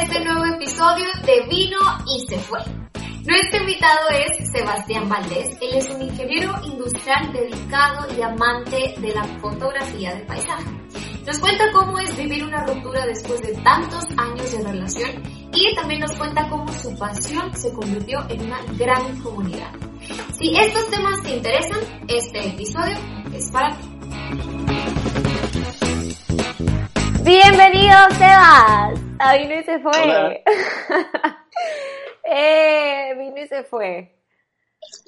este nuevo episodio de Vino y se fue. Nuestro invitado es Sebastián Valdés. Él es un ingeniero industrial dedicado y amante de la fotografía de paisaje. Nos cuenta cómo es vivir una ruptura después de tantos años de relación y también nos cuenta cómo su pasión se convirtió en una gran comunidad. Si estos temas te interesan, este episodio es para ti. Bienvenido, Sebas. A vino y se fue. eh, vino y se fue.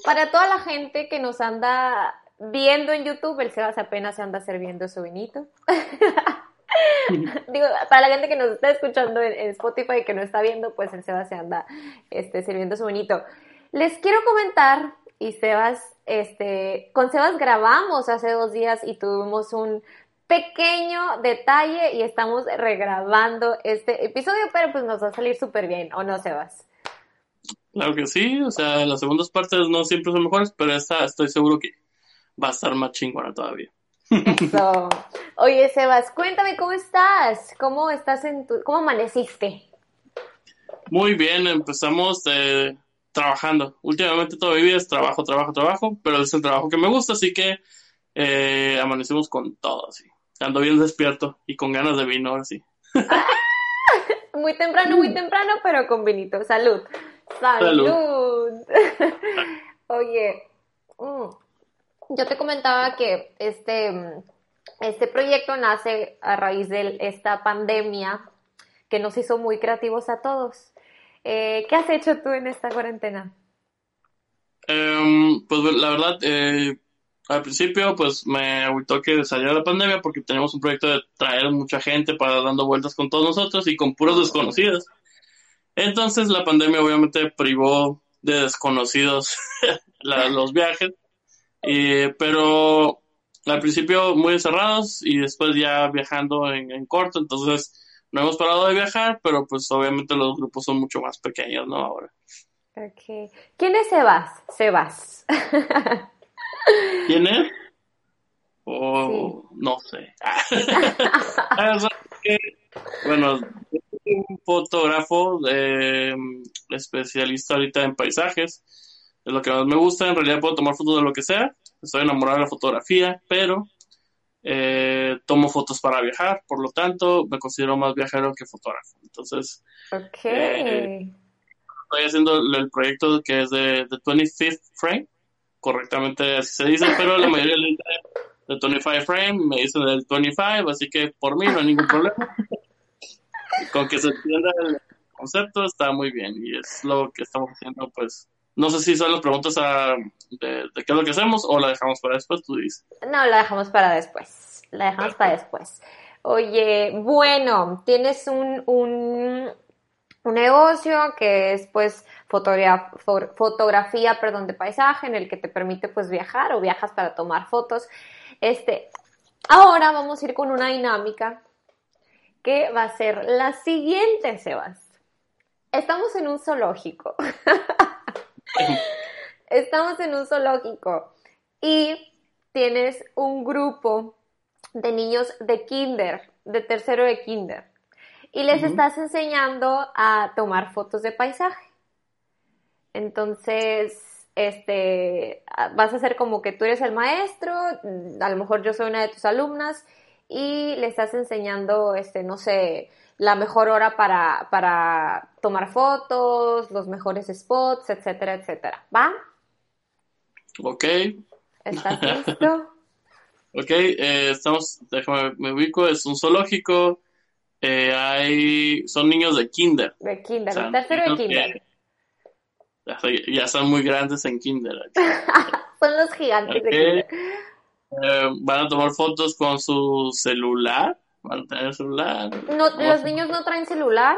Para toda la gente que nos anda viendo en YouTube, el Sebas apenas se anda sirviendo su vinito. Digo, para la gente que nos está escuchando en, Spotify y que no está viendo, pues el Sebas se anda este, sirviendo su vinito. Les quiero comentar, y Sebas, este, con Sebas grabamos hace dos días y tuvimos un pequeño detalle y estamos regrabando este episodio, pero pues nos va a salir súper bien, ¿o no, Sebas? Claro que sí, o sea, las segundas partes no siempre son mejores, pero esta estoy seguro que va a estar más chingona todavía. Eso. Oye, Sebas, cuéntame cómo estás, cómo estás en tu, cómo amaneciste. Muy bien, empezamos eh, trabajando. Últimamente toda mi vida es trabajo, trabajo, trabajo, pero es el trabajo que me gusta, así que eh, amanecimos con todo, así. Ando bien despierto y con ganas de vino, ahora sí. muy temprano, muy temprano, pero con vinito. Salud. Salud. Oye, mm, yo te comentaba que este, este proyecto nace a raíz de esta pandemia que nos hizo muy creativos a todos. Eh, ¿Qué has hecho tú en esta cuarentena? Em, pues la verdad, eh, al principio pues me agüitó que saliera la pandemia porque teníamos un proyecto de traer mucha gente para dando vueltas con todos nosotros y con puros desconocidos. Entonces la pandemia obviamente privó de desconocidos los viajes, pero al principio muy encerrados y después ya viajando en, corto, entonces no hemos parado de viajar, pero pues obviamente los grupos son mucho más pequeños, ¿no? Ahora. Okay. ¿Quién es Sebas? Sebas. ¿Quién es? Oh, no sé. bueno, un fotógrafo de, especialista ahorita en paisajes. Es lo que más me gusta. En realidad puedo tomar fotos de lo que sea. Estoy enamorado de la fotografía, pero eh, tomo fotos para viajar. Por lo tanto, me considero más viajero que fotógrafo. Entonces, eh, estoy haciendo el proyecto que es de, de 25th Frame correctamente así se dice, pero la mayoría le dice de 25 frame, me dicen del 25, así que por mí no hay ningún problema. Con que se entienda el concepto está muy bien y es lo que estamos haciendo, pues. No sé si son las preguntas a, de, qué es lo que hacemos o la dejamos para después, tú dices. No, la dejamos para después. La dejamos para después. Oye, bueno, tienes un, un, un negocio que es pues fotografía, perdón, de paisaje en el que te permite pues viajar o viajas para tomar fotos. Este, ahora vamos a ir con una dinámica que va a ser la siguiente, Sebas. Estamos en un zoológico. Estamos en un zoológico y tienes un grupo de niños de kinder, de tercero de kinder y les estás enseñando a tomar fotos de paisaje. Entonces, este, vas a hacer como que tú eres el maestro, a lo mejor yo soy una de tus alumnas y le estás enseñando, este, no sé, la mejor hora para, para tomar fotos, los mejores spots, etcétera, etcétera. ¿Va? Ok. ¿Estás listo? ok, eh, estamos, déjame, me ubico, es un zoológico, eh, hay, son niños de kinder. De kinder, tercero de kinder. Ya, son muy grandes en kinder. son los gigantes de kinder. Eh, van a tomar fotos con su celular. Van a tener celular. No, los niños no traen celular.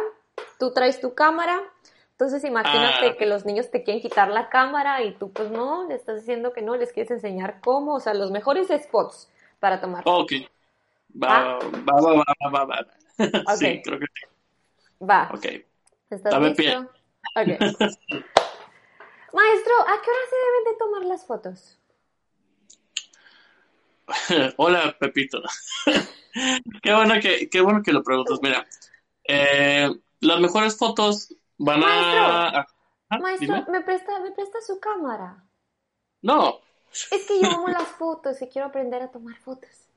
Tú traes tu cámara. Entonces imagínate ah. que los niños te quieren quitar la cámara y tú pues no, le estás diciendo que no, les quieres enseñar cómo, o sea, los mejores spots para tomar. Ok. Va, va, va, va, va, va. Sí, creo que sí. Va. Ok. ¿Estás Dame listo? Pie. Ok. Maestro, ¿a qué hora se deben de tomar las fotos? Hola, Pepito. qué, bueno que, qué bueno que lo preguntas. Mira, eh, las mejores fotos van a... Ah, Maestro, dime. ¿me presta, ¿me presta su cámara? No, Es que yo amo las fotos y quiero aprender a tomar fotos.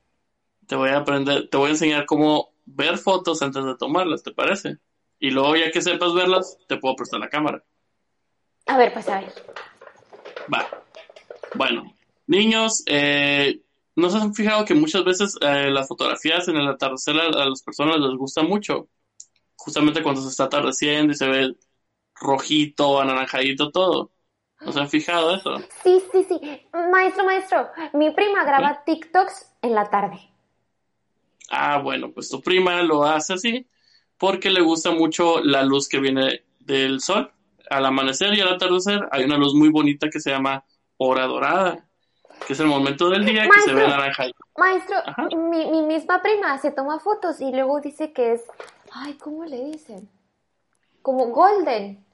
te voy a aprender, te voy a enseñar cómo ver fotos antes de tomarlas, ¿te parece? Y luego ya que sepas verlas, te puedo prestar la cámara. A ver, pues a ver. Va. Bueno, niños, eh, ¿no se han fijado que muchas veces eh, las fotografías en el atardecer a, a las personas les gusta mucho? Justamente cuando se está atardeciendo y se ve rojito, anaranjadito todo. ¿No se han fijado eso? Sí, sí, sí. Maestro, maestro, mi prima graba TikToks en la tarde. Ah, bueno, pues tu prima lo hace así porque le gusta mucho la luz que viene del sol. Al amanecer y al atardecer hay una luz muy bonita que se llama hora dorada, que es el momento del día que se ve anaranjadito. Maestro, mi, mi misma prima se toma fotos y luego dice que es, ay, ¿cómo le dicen? Como golden.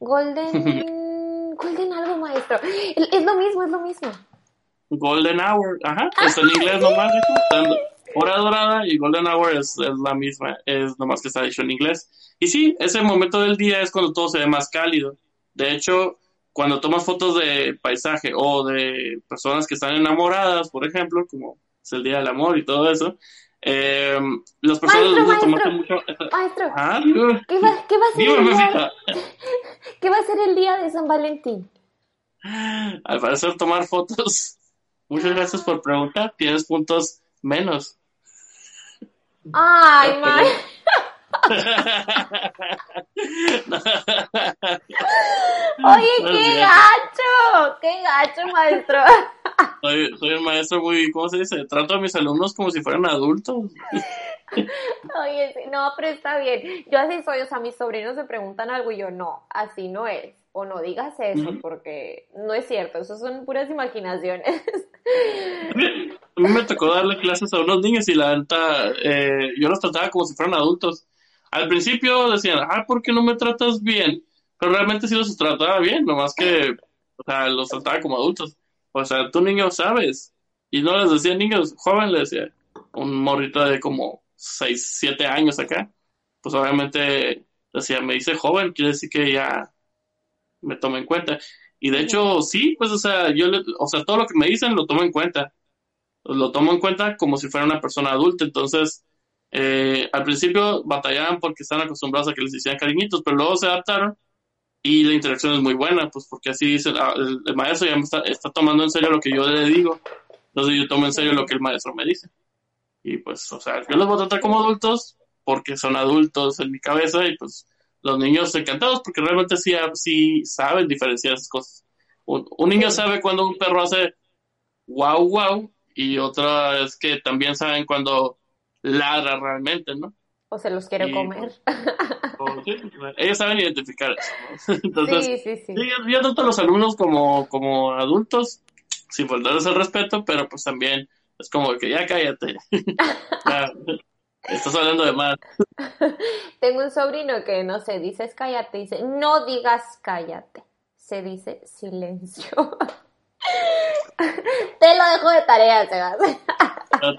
Golden, golden algo, maestro. Es lo mismo, es lo mismo. Golden Hour, ajá, está en inglés nomás. en- Hora dorada y Golden Hour es, es la misma, es nomás que está dicho en inglés. Y sí, ese momento del día es cuando todo se ve más cálido. De hecho, cuando tomas fotos de paisaje o de personas que están enamoradas, por ejemplo, como es el Día del Amor y todo eso, eh, las personas Maestro, les gusta mucho... Maestro, Ah, ¿qué va, qué va a ser el día, qué va a ser el día de San Valentín? Al parecer tomar fotos. Muchas gracias por preguntar, tienes puntos menos. Ay. Oye, No es qué gacho, qué gacho, maestro. Soy, soy un maestro muy, ¿cómo se dice? Trato a mis alumnos como si fueran adultos. Oye, no, pero está bien. Yo así soy, o sea, mis sobrinos me preguntan algo y yo, no, así no es. O no digas eso, porque no es cierto, eso son puras imaginaciones. A mí me tocó darle clases a unos niños y la neta, eh, yo los trataba como si fueran adultos. Al principio decían, ah, ¿por qué no me tratas bien? Pero realmente sí los trataba bien, nomás que, o sea, los trataba como adultos. O sea, tú niño sabes. Y no les decía niños, joven les decía, un morrito de como 6, 7 años acá. Pues obviamente decía, me dice joven, quiere decir que ya me toma en cuenta. Y de hecho, sí, pues, o sea, yo, le- o sea, todo lo que me dicen lo tomo en cuenta. Lo tomo en cuenta como si fuera una persona adulta. Entonces, eh, al principio batallaban porque estaban acostumbrados a que les hicieran cariñitos, pero luego se adaptaron y la interacción es muy buena, pues porque así dicen, ah, el, el maestro ya me está, está tomando en serio lo que yo le digo. Entonces yo tomo en serio lo que el maestro me dice. Y pues, o sea, yo los voy a tratar como adultos porque son adultos en mi cabeza y pues los niños encantados porque realmente sí, sí saben diferenciar esas cosas. Un, un niño sabe cuando un perro hace wow, wow y otra es que también saben cuando ladra realmente, ¿no? O se los quiere Y, comer. O- sí, ellos saben identificar eso, ¿no? Entonces, Sí, sí, sí. Sí, yo, yo trato a los alumnos como, como adultos, sin faltarles el respeto, pero pues también es como que ya cállate. Ya, estás hablando de más. Tengo un sobrino que no sé, dices cállate, dice, no digas cállate, se dice silencio. Te lo dejo de tarea, Sebas.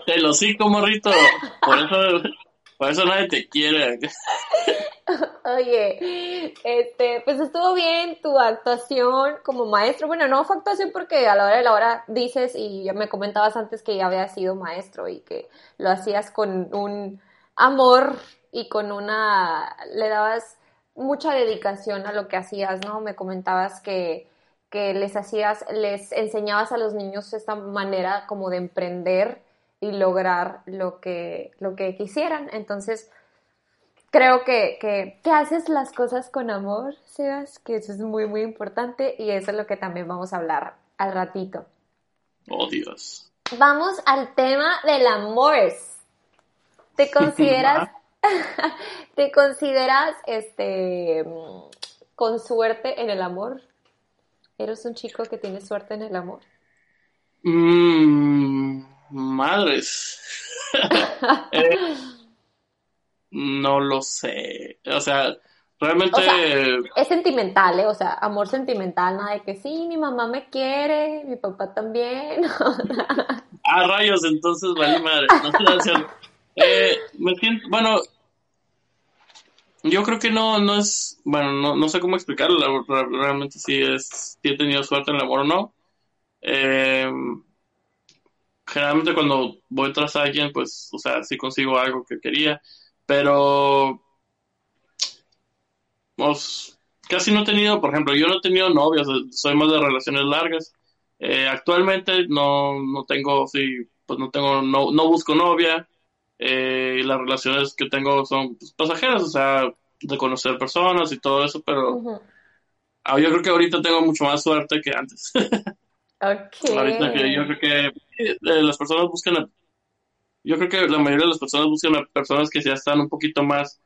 Te lo sí, morrito. Por eso, por eso nadie te quiere. Oye, este, pues estuvo bien tu actuación como maestro. Bueno, no fue actuación porque a la hora de la hora dices y ya me comentabas antes que ya habías sido maestro y que lo hacías con un amor y con una, le dabas mucha dedicación a lo que hacías, ¿no? Me comentabas que, que les hacías, les enseñabas a los niños esta manera como de emprender y lograr lo que, lo que quisieran. Entonces, creo que, que, que haces las cosas con amor, Sebas, que eso es muy, muy importante y eso es lo que también vamos a hablar al ratito. Oh, Dios. Vamos al tema del amor. ¿Te consideras, te consideras, este, con suerte en el amor? ¿Eres un chico que tiene suerte en el amor? Mm, madres. Eh, no lo sé. O sea, realmente. O sea, es sentimental, ¿eh? O sea, amor sentimental, nada de que sí, mi mamá me quiere, mi papá también. Ah, rayos, entonces vale madre. No eh, me siento, bueno, yo creo que no, no es, bueno, no, no sé cómo explicarlo, realmente si es, si he tenido suerte en el amor o no. Eh, generalmente cuando voy tras alguien, pues, o sea, sí consigo algo que quería, pero pues, casi no he tenido, por ejemplo, yo no he tenido novias, soy más de relaciones largas. Eh, actualmente no, no tengo, sí, pues no tengo, no, no busco novia. Eh, y las relaciones que tengo son pues, pasajeras, o sea, de conocer personas y todo eso, pero ah, yo creo que ahorita tengo mucho más suerte que antes. okay. Ahorita que yo creo que eh, las personas buscan, yo creo que la mayoría de las personas buscan a personas que ya están un poquito más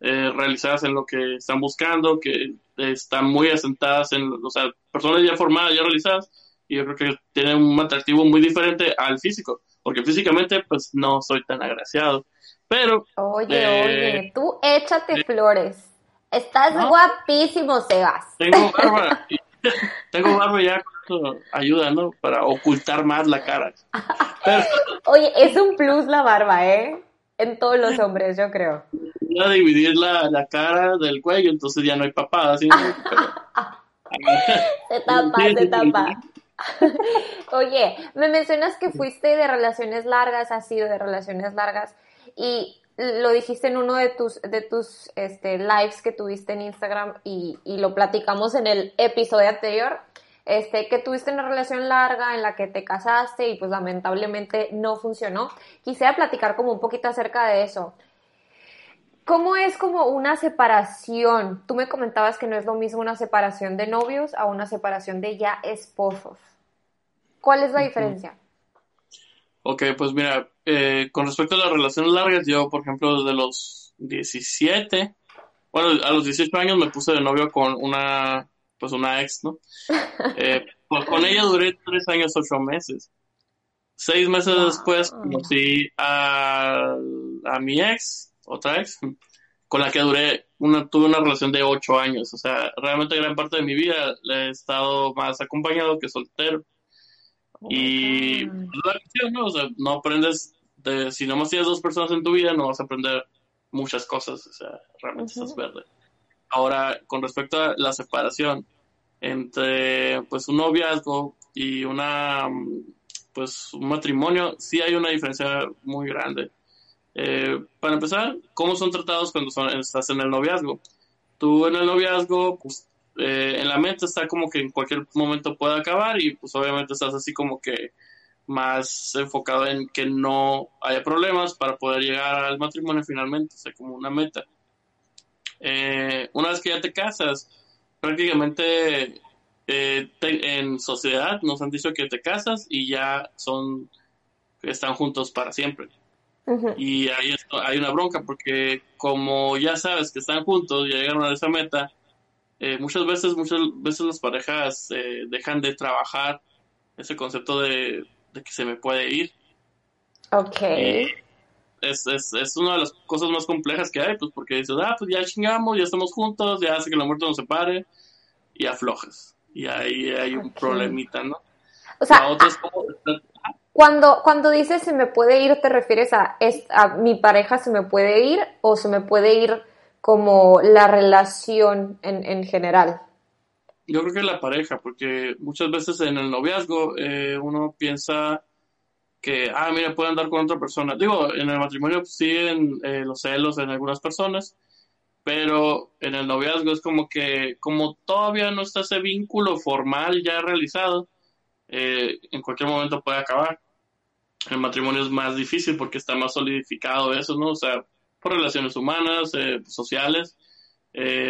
eh, realizadas en lo que están buscando, que están muy asentadas en, o sea, personas ya formadas, ya realizadas, y yo creo que tienen un atractivo muy diferente al físico, porque físicamente pues no soy tan agraciado, pero... Oye, eh, oye, tú échate flores, estás guapísimo, Sebas. Tengo barba, tengo barba ya, ayuda, ¿no? Para ocultar más la cara. Oye, es un plus la barba, ¿eh? En todos los hombres, yo creo. Voy a dividir la, la cara del cuello, entonces ya no hay papada. ¿sí? se tapa, se tapa. Oye, me mencionas que fuiste de relaciones largas, has sido de relaciones largas y lo dijiste en uno de tus, de tus este, lives que tuviste en Instagram y, y lo platicamos en el episodio anterior este, que tuviste una relación larga en la que te casaste y pues lamentablemente no funcionó. Quisiera platicar como un poquito acerca de eso. ¿Cómo es como una separación? Tú me comentabas que no es lo mismo una separación de novios a una separación de ya esposos. ¿Cuál es la diferencia? Ok, pues mira, eh, con respecto a las relaciones largas, yo, por ejemplo, desde los 17, bueno, a los 18 años me puse de novio con una pues una ex, ¿no? Eh, pues con ella duré tres años, ocho meses. Seis meses después conocí a, a mi ex, otra ex, con la que duré, una, tuve una relación de ocho años. O sea, realmente gran parte de mi vida le he estado más acompañado que soltero. Oh y ¿no? O sea, no aprendes, de, si nomás tienes dos personas en tu vida, no vas a aprender muchas cosas. O sea, realmente estás verde. Ahora, con respecto a la separación entre pues un noviazgo y una pues un matrimonio, sí hay una diferencia muy grande. Eh, para empezar, ¿cómo son tratados cuando son, estás en el noviazgo? Tú en el noviazgo, pues eh, en la mente está como que en cualquier momento puede acabar y pues obviamente estás así como que más enfocado en que no haya problemas para poder llegar al matrimonio finalmente, o sea, como una meta. Eh, una vez que ya te casas, prácticamente eh, en sociedad nos han dicho que te casas y ya son, están juntos para siempre. Y ahí hay una bronca porque como ya sabes que están juntos, ya llegaron a esa meta, eh, muchas veces, muchas veces las parejas dejan de trabajar ese concepto de, que se me puede ir. Ok es, es, es, una de las cosas más complejas que hay, pues porque dices, ah, pues ya chingamos, ya estamos juntos, ya hace que la muerte nos separe y aflojas. Y ahí hay un problemita, ¿no? O sea, cuando, cuando dices se me puede ir, ¿te refieres a, es, a mi pareja se me puede ir o se me puede ir como la relación en, en general? Yo creo que la pareja, porque muchas veces en el noviazgo eh, uno piensa que, ah, mira, puede andar con otra persona. Digo, en el matrimonio siguen eh, los celos en algunas personas, pero en el noviazgo es como que, como todavía no está ese vínculo formal ya realizado, eh, en cualquier momento puede acabar. El matrimonio es más difícil porque está más solidificado eso, ¿no? O sea, por relaciones humanas, eh, sociales,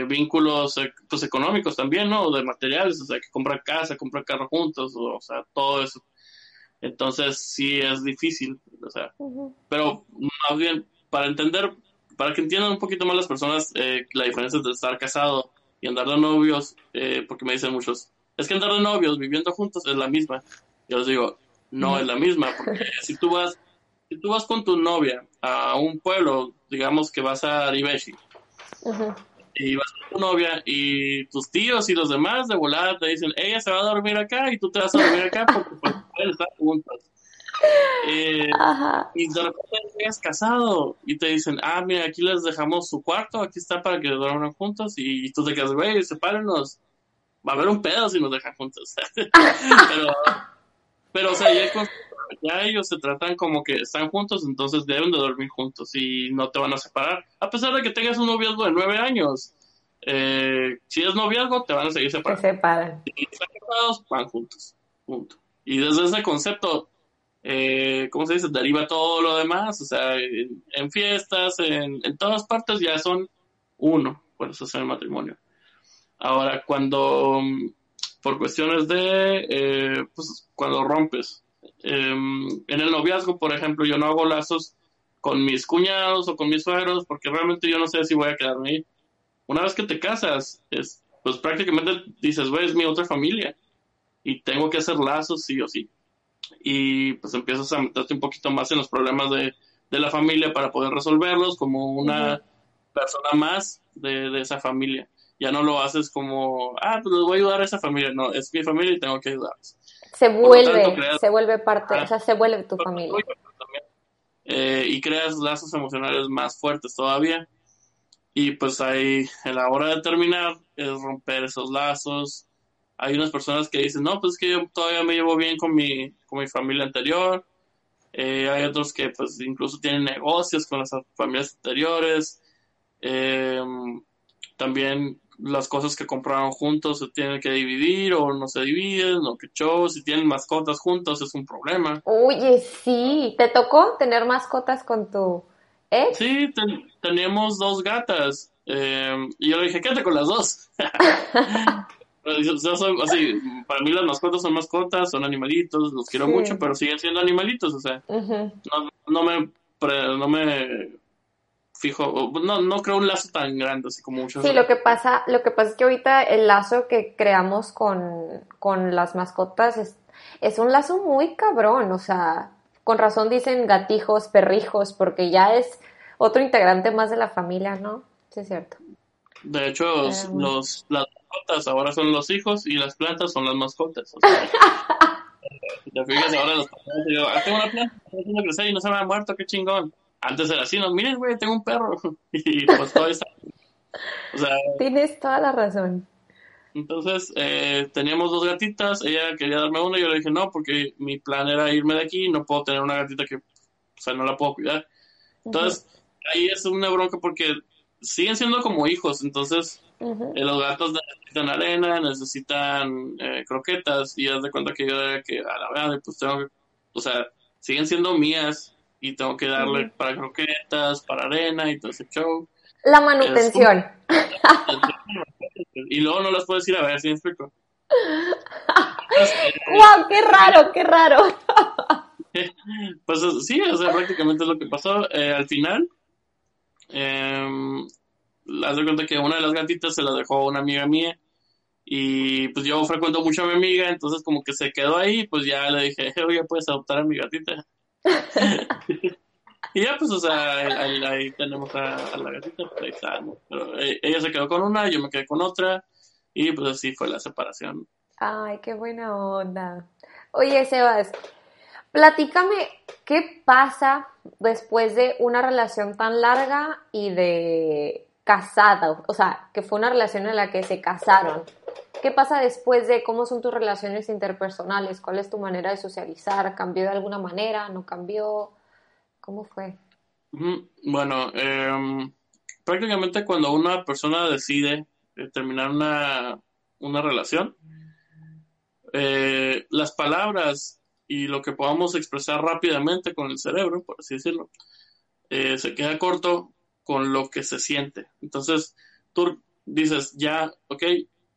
vínculos pues económicos también, ¿no? De materiales, o sea, que comprar casa, comprar carro juntos, o sea, todo eso entonces sí es difícil, o sea, pero más bien para entender, para que entiendan un poquito más las personas eh, la diferencia entre estar casado y andar de novios, eh, porque me dicen muchos, es que andar de novios viviendo juntos es la misma. Yo les digo, no es la misma, porque si tú vas, si tú vas con tu novia a un pueblo, digamos que vas a Ribechi, y vas con tu novia y tus tíos y los demás de volada te dicen, ella se va a dormir acá y tú te vas a dormir acá porque pues, pueden estar juntos. Eh, y de repente llegas casado y te dicen, ah, mira, aquí les dejamos su cuarto, aquí está para que duerman juntos y, tú te quedas, güey, sepárenos. Va a haber un pedo si nos dejan juntos. pero, pero, o sea, ya, ellos se tratan como que están juntos, entonces deben de dormir juntos y no te van a separar. A pesar de que tengas un noviazgo de nueve años, eh, si es noviazgo, te van a seguir separando. Se separan. Y están separados, van juntos. Punto. Y desde ese concepto, eh, ¿cómo se dice? Deriva todo lo demás. O sea, en, fiestas, en, en, todas partes ya son uno. Por eso es el matrimonio. Ahora, cuando, por cuestiones de, eh, pues, cuando rompes, em, en el noviazgo, por ejemplo, yo no hago lazos con mis cuñados o con mis suegros porque realmente yo no sé si voy a quedarme ahí. Una vez que te casas, es, pues prácticamente dices, güey, es mi otra familia y tengo que hacer lazos sí o sí. Y pues empiezas a meterte un poquito más en los problemas de, de la familia para poder resolverlos como una persona más de, de esa familia ya no lo haces como, ah, pues les voy a ayudar a esa familia. No, es mi familia y tengo que ayudarles. Se vuelve, se vuelve parte, o sea, se vuelve tu familia. Eh, y creas lazos emocionales más fuertes todavía. Y pues ahí, en la hora de terminar, es romper esos lazos. Hay unas personas que dicen, no, pues es que yo todavía me llevo bien con mi, con mi familia anterior. Eh, hay otros que pues incluso tienen negocios con las familias anteriores. Eh, también las cosas que compraron juntos se tienen que dividir o no se dividen o que show, si tienen mascotas juntos es un problema. Oye, sí, ¿te tocó tener mascotas con tu ex? Sí, teníamos dos gatas eh, y yo le dije, quédate con las dos. así, para mí las mascotas son mascotas, son animalitos, los quiero mucho, pero siguen siendo animalitos, o sea, no, no me no me fijo, no, no creo un lazo tan grande así como muchos. Sí, lo que pasa, lo que pasa es que ahorita el lazo que creamos con, con las mascotas es, es un lazo muy cabrón, o sea, con razón dicen gatijos, perrijos, porque ya es otro integrante más de la familia, ¿no? Sí, es cierto. De hecho, los, las mascotas ahora son los hijos y las plantas son las mascotas. O sea, te fijas, ahora los yo, ah, tengo una planta, tengo crecer y no se me ha muerto, qué chingón antes era así, no, miren, güey, tengo un perro. y pues todo está. O sea, Tienes toda la razón. Entonces, eh, teníamos dos gatitas, ella quería darme una y yo le dije no, porque mi plan era irme de aquí, no puedo tener una gatita que, o sea, no la puedo cuidar. Entonces, ahí es una bronca porque siguen siendo como hijos, entonces eh, los gatos necesitan arena, necesitan eh, croquetas y haz de cuenta que yo que a la verdad, pues tengo que, o sea, siguen siendo mías, y tengo que darle para croquetas, para arena y todo ese show. La manutención. y luego no las puedes ir a ver, ¿sí me explico? ¡Wow! ¡Qué raro, qué raro! pues sí, o sea, prácticamente es lo que pasó. Eh, al final, eh, haz de cuenta que una de las gatitas se la dejó una amiga mía. Y pues yo frecuento mucho a mi amiga, entonces como que se quedó ahí, pues ya le dije, oye, puedes adoptar a mi gatita. y ya, pues, o sea, ahí, tenemos a, la gatita, pues ahí está, Pero eh, ella se quedó con una, yo me quedé con otra, y pues así fue la separación. Ay, qué buena onda. Oye, Sebas, platícame qué pasa después de una relación tan larga y de casada, o sea, que fue una relación en la que se casaron. ¿Qué pasa después de cómo son tus relaciones interpersonales? ¿Cuál es tu manera de socializar? ¿Cambió de alguna manera? ¿No cambió? ¿Cómo fue? Bueno, em, prácticamente cuando una persona decide eh, terminar una, una relación, eh, las palabras y lo que podamos expresar rápidamente con el cerebro, por así decirlo, eh, se queda corto con lo que se siente. Entonces, tú dices, ya, ok,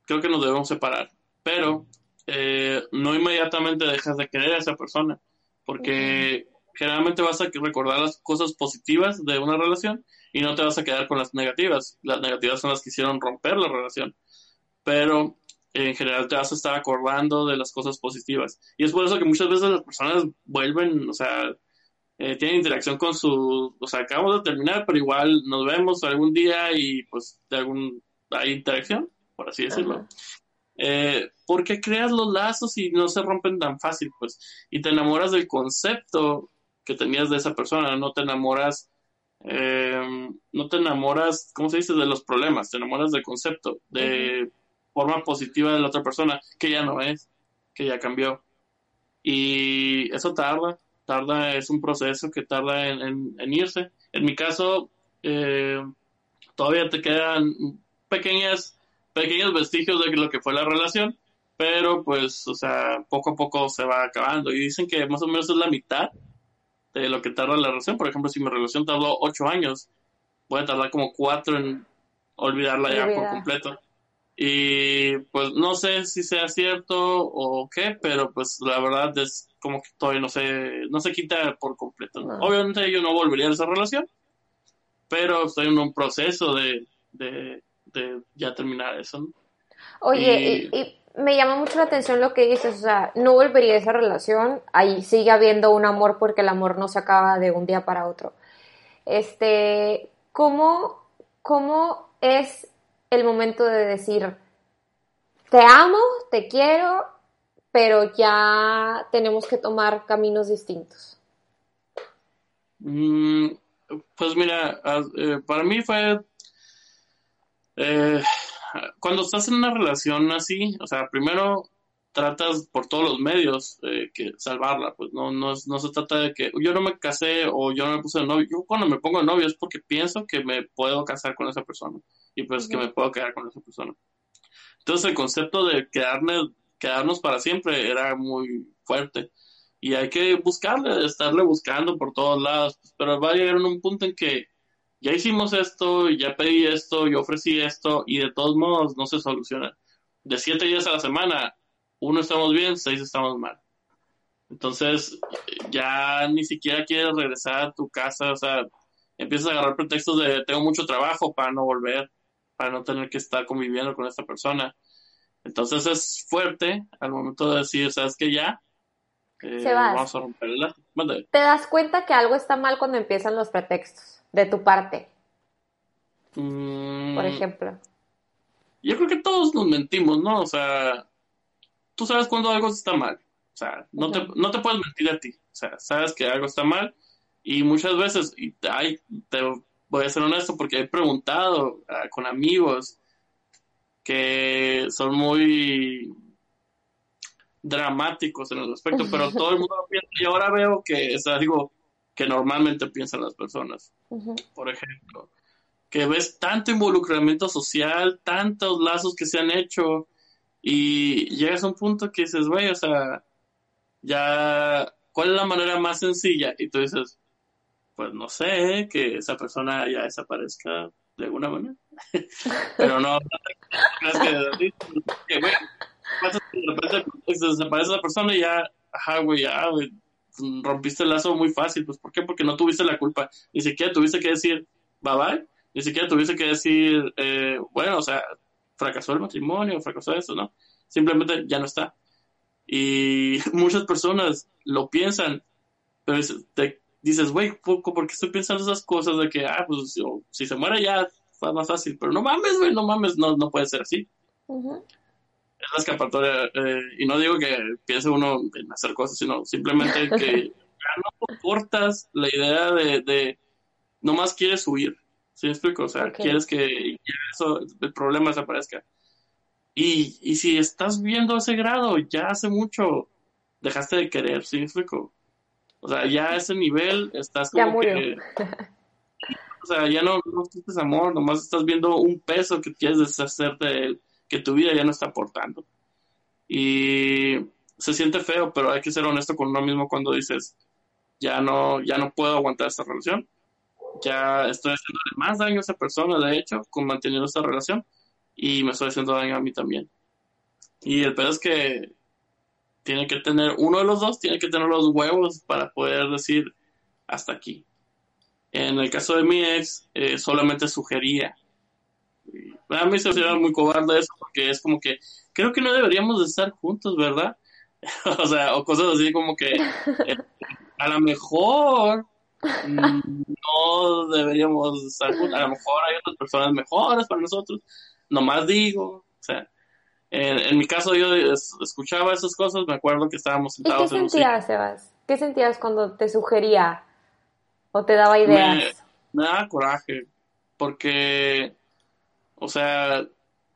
creo que nos debemos separar. Pero eh, no inmediatamente dejas de querer a esa persona, porque generalmente vas a recordar las cosas positivas de una relación y no te vas a quedar con las negativas. Las negativas son las que hicieron romper la relación, pero en general te vas a estar acordando de las cosas positivas. Y es por eso que muchas veces las personas vuelven, o sea, eh, tienen interacción con su, o sea, acabamos de terminar, pero igual nos vemos algún día y pues de algún, hay interacción por así decirlo. Eh, porque creas los lazos y no se rompen tan fácil, pues, y te enamoras del concepto que tenías de esa persona, no te enamoras, eh, no te enamoras, ¿cómo se dice?, de los problemas, te enamoras del concepto, de forma positiva de la otra persona, que ya no es, que ya cambió. Y eso tarda, tarda, es un proceso que tarda en, irse. En mi caso, eh, todavía te quedan pequeñas, pequeños vestigios de lo que fue la relación, pero pues, o sea, poco a poco se va acabando. Y dicen que más o menos es la mitad de lo que tarda la relación. Por ejemplo, si mi relación tardó ocho años, voy a tardar como cuatro en olvidarla ya por completo. Y pues no sé si sea cierto o qué, pero pues la verdad es como que todavía no se, no se quita por completo. Obviamente yo no volvería a esa relación, pero estoy en un proceso de, de, ya terminar eso. Oye, y... me llama mucho la atención lo que dices, o sea, no volvería a esa relación, ahí sigue habiendo un amor porque el amor no se acaba de un día para otro. Este, ¿cómo, cómo es el momento de decir, te amo, te quiero, pero ya tenemos que tomar caminos distintos? Mm, pues mira, eh, para mí fue... Eh, cuando estás en una relación así, o sea, primero tratas por todos los medios eh, que salvarla, pues no, no, no se trata de que yo no me casé o yo no me puse de novio, yo cuando me pongo de novio es porque pienso que me puedo casar con esa persona y pues que me puedo quedar con esa persona. Entonces el concepto de quedarme, quedarnos para siempre era muy fuerte y hay que buscarle, estarle buscando por todos lados, pues, pero va a llegar en un punto en que ya hicimos esto, ya pedí esto, yo ofrecí esto y de todos modos no se soluciona. De siete días a la semana, uno estamos bien, seis estamos mal. Entonces, ya ni siquiera quieres regresar a tu casa, o sea, empiezas a agarrar pretextos de tengo mucho trabajo para no volver, para no tener que estar conviviendo con esta persona. Entonces es fuerte al momento de decir, ¿sabes que Ya, eh, vamos a romperla. ¿Te das cuenta que algo está mal cuando empiezan los pretextos de tu parte? Mm, Por ejemplo. Yo creo que todos nos mentimos, ¿no? O sea, tú sabes cuando algo está mal. O sea, no, te, no te puedes mentir a ti. O sea, sabes que algo está mal y muchas veces, y ay, te voy a ser honesto porque he preguntado ah, con amigos que son muy dramáticos en el aspecto, pero todo el mundo lo piensa y ahora veo que es algo que normalmente piensan las personas. Por ejemplo, que ves tanto involucramiento social, tantos lazos que se han hecho y llegas a un punto que dices, güey, o sea, ya, ¿cuál es la manera más sencilla? Y tú dices, pues no sé, que esa persona ya desaparezca de alguna manera. Pero no, que, que bueno, pasa que de repente pues, desaparece la persona y ya, ajá, güey, ya, rompiste el lazo muy fácil. Pues, ¿por qué? Porque no tuviste la culpa. Ni siquiera tuviste que decir bye bye. Ni siquiera tuviste que decir, eh, bueno, o sea, fracasó el matrimonio, fracasó eso, ¿no? Simplemente ya no está. Y muchas personas lo piensan, pero te dices, güey, ¿por, qué estoy pensando esas cosas de que, ah, pues si se muere ya fue más fácil? Pero no mames, güey, no mames, no, no puede ser así. Es la escapatoria, eh, y no digo que piense uno en hacer cosas, sino simplemente que ya no soportas la idea de, de nomás quieres huir. ¿Sí me explico? O sea, quieres que eso, el problema desaparezca. Y, y si estás viendo ese grado, ya hace mucho dejaste de querer, ¿sí me explico? O sea, ya a ese nivel estás como que... O sea, ya no, no sientes amor, nomás estás viendo un peso que quieres deshacerte de él, que tu vida ya no está aportando. Y se siente feo, pero hay que ser honesto con uno mismo cuando dices, ya no, ya no puedo aguantar esta relación. Ya estoy haciéndole más daño a esa persona, de hecho, con manteniendo esta relación, y me estoy haciendo daño a mí también. Y el pedo es que tiene que tener, uno de los dos tiene que tener los huevos para poder decir hasta aquí. En el caso de mi ex, eh, solamente sugería. A mí se me muy cobarde eso porque es como que creo que no deberíamos de estar juntos, ¿verdad? o sea, o cosas así como que eh, a lo mejor mm, no deberíamos estar juntos, a lo mejor hay otras personas mejores para nosotros, nomás digo, o sea, en, mi caso yo escuchaba esas cosas, me acuerdo que estábamos sentados ¿Y qué sentías, Sebas? ¿Qué sentías cuando te sugería o te daba ideas? Me, daba coraje, porque, o sea,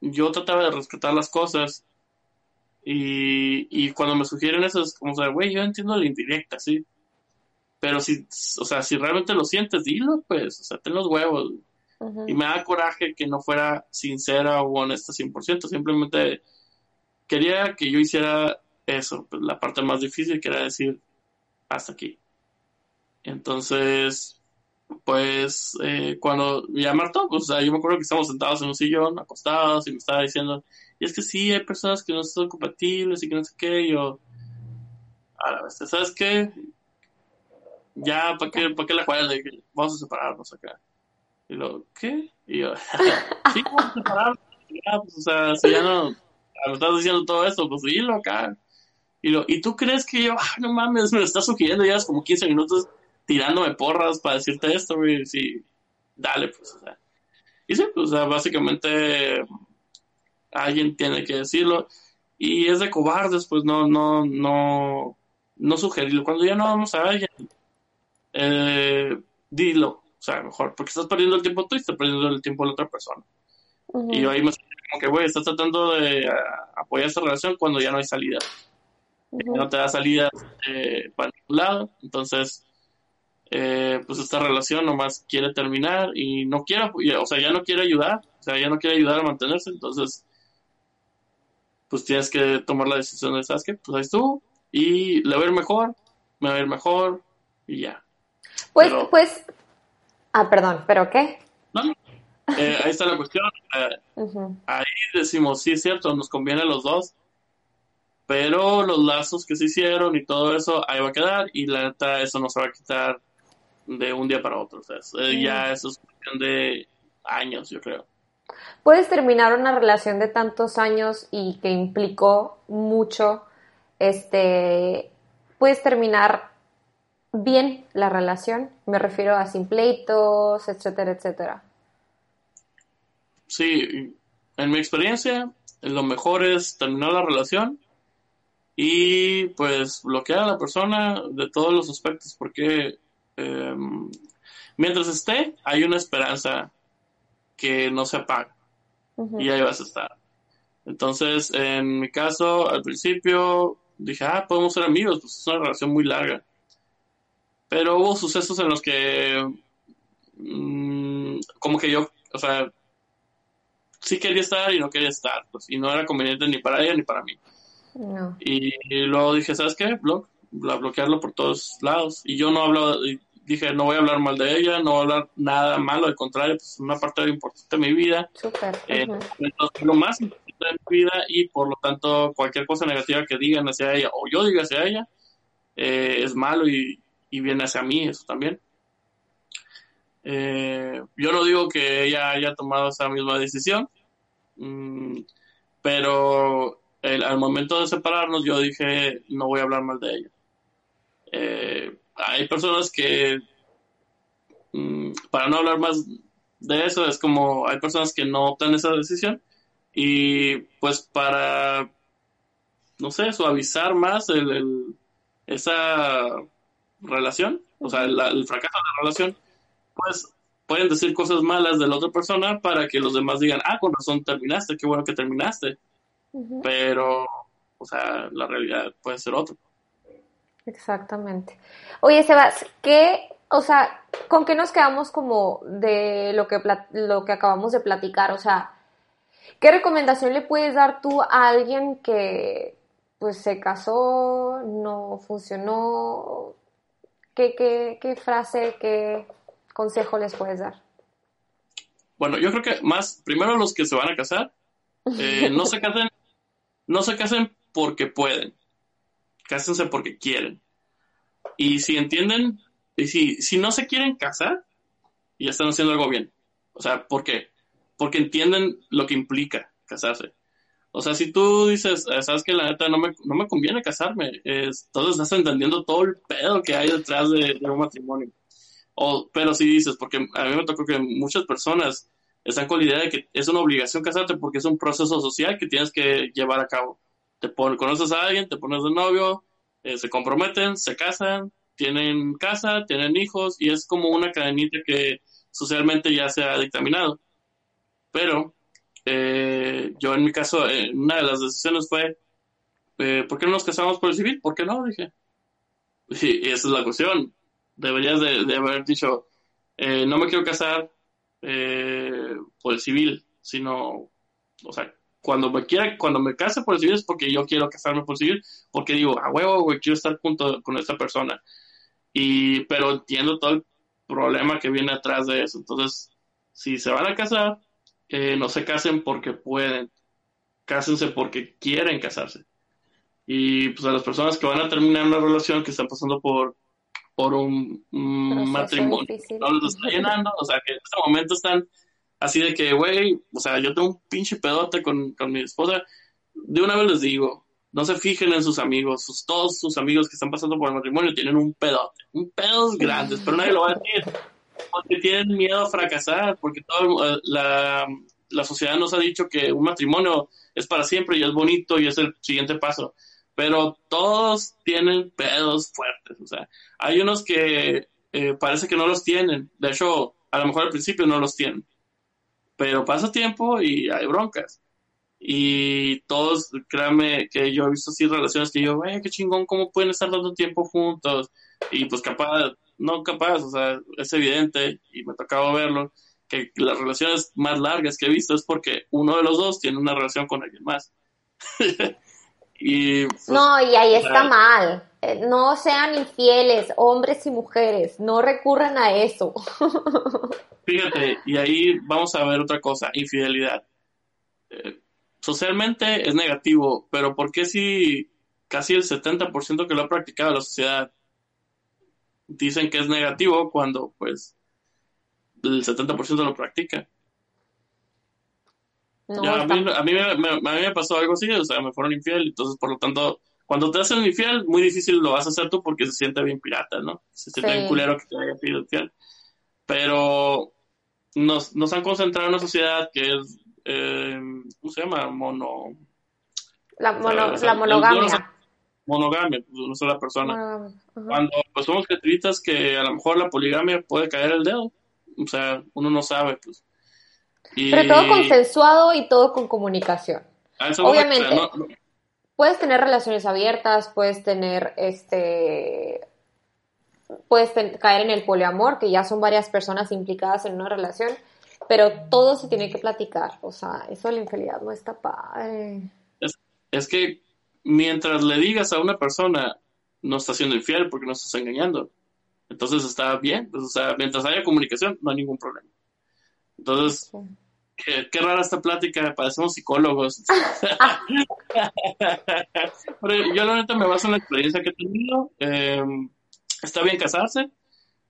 yo trataba de respetar las cosas y, y cuando me sugieren eso es como, o sea, güey, yo entiendo la indirecta, sí. Pero si, o sea, si realmente lo sientes, dilo, pues, o sea, ten los huevos. Y me da coraje que no fuera sincera o honesta 100%, simplemente quería que yo hiciera eso, pues, la parte más difícil que era decir hasta aquí. Entonces, pues eh, cuando ya martó, pues, o sea, yo me acuerdo que estábamos sentados en un sillón, acostados, y me estaba diciendo, y es que sí, hay personas que no son compatibles y que no sé qué, y yo, a la vez, ¿sabes qué? Ya, ¿para qué, ¿para qué la juegas? Vamos a separarnos acá. Y lo, ¿qué? Y yo, sí, vamos a separarnos. Ya, pues, o sea, si ya no, me estás diciendo todo esto, pues dilo acá. Y lo, ¿y tú crees que yo, ah, no mames, me lo estás sugiriendo, ya es como 15 minutos tirándome porras para decirte esto, güey, sí, dale, pues, o sea. Y sí, pues, o sea, básicamente alguien tiene que decirlo. Y es de cobardes, pues, no, no, no, no sugerirlo. Cuando ya no vamos a alguien, eh, dilo, o sea, mejor, porque estás perdiendo el tiempo tú y estás perdiendo el tiempo de la otra persona. Y yo ahí me como que, güey, estás tratando de apoyar esta relación cuando ya no hay salida. No te da salida eh, para ningún lado, entonces eh, pues esta relación nomás quiere terminar y no quiere, o sea, ya no quiere ayudar, o sea, ya no quiere ayudar a mantenerse, entonces, pues tienes que tomar la decisión de, ¿sabes qué? Pues ahí estuvo, y le va a ir mejor, me va a ir mejor, y ya. Pues, pues, ah, perdón, ¿pero qué? No, eh, ahí está la cuestión, eh, ahí decimos, sí, es cierto, nos conviene a los dos, pero los lazos que se hicieron y todo eso ahí va a quedar y la neta eso no se va a quitar de un día para otro. O sea, eh, ya eso es cuestión de años, yo creo. Puedes terminar una relación de tantos años y que implicó mucho, este, puedes terminar bien la relación, me refiero a sin pleitos, etcétera, etcétera. Sí, en mi experiencia, lo mejor es terminar la relación y pues bloquear a la persona de todos los aspectos, porque Em, mientras esté, hay una esperanza que no se apaga. Y ahí vas a estar. Entonces, en mi caso, al principio dije, ah, podemos ser amigos, pues es una relación muy larga. Pero hubo sucesos en los que, mm, como que yo, o sea, sí quería estar y no quería estar, pues, y no era conveniente ni para ella ni para mí. Y, luego dije, ¿sabes qué? Blog, bloquearlo por todos lados. Y yo no hablo, dije, no voy a hablar mal de ella, no voy a hablar nada malo, al contrario, pues es una parte importante de mi vida. Súper. Eh, lo más importante de mi vida y por lo tanto cualquier cosa negativa que digan hacia ella o yo diga hacia ella eh, es malo y, viene hacia mí eso también. Eh, yo no digo que ella haya tomado esa misma decisión, mm, pero al momento de separarnos yo dije no voy a hablar mal de ella. Eh, hay personas que, mm, para no hablar más de eso, es como hay personas que no optan esa decisión y pues para, no sé, suavizar más el, esa relación, o sea, el, fracaso de la relación, pues pueden decir cosas malas de la otra persona para que los demás digan, ah, con razón terminaste, qué bueno que terminaste. Pero, o sea, la realidad puede ser otra. Exactamente. Oye, Sebas, ¿qué, o sea, con qué nos quedamos como de lo que, lo que acabamos de platicar? O sea, ¿qué recomendación le puedes dar tú a alguien que pues se casó, no funcionó? ¿Qué, qué, qué frase, qué consejo les puedes dar? Bueno, yo creo que más, primero los que se van a casar, eh, no se casen, no se casen porque pueden cásense porque quieren. Y si entienden, y si, si no se quieren casar, ya están haciendo algo bien. O sea, ¿por qué? Porque entienden lo que implica casarse. O sea, si tú dices, eh, sabes que la neta no me, no me conviene casarme, es, entonces estás entendiendo todo el pedo que hay detrás de, un matrimonio. O, pero si dices, porque a mí me tocó que muchas personas están con la idea de que es una obligación casarte porque es un proceso social que tienes que llevar a cabo. Te conoces a alguien, te pones de novio, eh, se comprometen, se casan, tienen casa, tienen hijos y es como una cadenita que socialmente ya se ha dictaminado. Pero eh, yo en mi caso, eh, una de las decisiones fue, eh, ¿por qué no nos casamos por el civil? ¿Por qué no? Dije. Y, esa es la cuestión. Deberías de, haber dicho, no me quiero casar por el civil, sino, o sea, cuando me quiera, cuando me case por civil es porque yo quiero casarme por civil, porque digo, a huevo, güey, quiero estar junto con esta persona. Y, pero entiendo todo el problema que viene atrás de eso. Entonces, si se van a casar, eh, no se casen porque pueden, cásense porque quieren casarse. Y pues a las personas que van a terminar una relación, que están pasando por, por un, matrimonio, no les está llenando, o sea, que en este momento están así de que, güey, o sea, yo tengo un pinche pedote con, con mi esposa, de una vez les digo, no se fijen en sus amigos, sus, todos sus amigos que están pasando por el matrimonio tienen un pedote, un pedos grandes, pero nadie lo va a decir, porque tienen miedo a fracasar, porque todo, eh, la, la sociedad nos ha dicho que un matrimonio es para siempre y es bonito y es el siguiente paso, pero todos tienen pedos fuertes, o sea, hay unos que eh, parece que no los tienen, de hecho, a lo mejor al principio no los tienen, pero pasa tiempo y hay broncas. Y todos, créanme que yo he visto así relaciones que yo, eh, qué chingón, cómo pueden estar dando tiempo juntos. Y pues capaz, no capaz, o sea, es evidente, y me tocaba verlo, que las relaciones más largas que he visto es porque uno de los dos tiene una relación con alguien más. y, pues, no, y ahí está mal. Eh, no sean infieles, hombres y mujeres, no recurran a eso. Fíjate, y ahí vamos a ver otra cosa, infidelidad. Eh, socialmente es negativo, pero ¿por qué si casi el 70% que lo ha practicado la sociedad dicen que es negativo cuando pues el 70% lo practica? A, mí, me, pasó algo así, o sea, me fueron infiel, entonces por lo tanto, cuando te hacen infiel, muy difícil lo vas a hacer tú porque se siente bien pirata, ¿no? Se siente bien culero que te haya pedido infiel. Pero nos, nos han concentrado en una sociedad que es eh, ¿cómo se llama? Mono... La, la monogamia. monogamia, pues, una sola persona. Cuando pues, somos creativitas que a lo mejor la poligamia puede caer el dedo. O sea, uno no sabe, pues. Pero todo consensuado y todo con comunicación. Obviamente. Puedes tener relaciones abiertas, puedes tener este puedes caer en el poliamor, que ya son varias personas implicadas en una relación, pero todo se tiene que platicar, o sea, eso de la infidelidad no está padre. Es, que mientras le digas a una persona, no está siendo infiel porque no estás engañando, entonces está bien, pues, o sea, mientras haya comunicación, no hay ningún problema. Entonces, qué, rara esta plática, parecemos psicólogos. Pero yo la neta me baso en la experiencia que he tenido. Em, está bien casarse,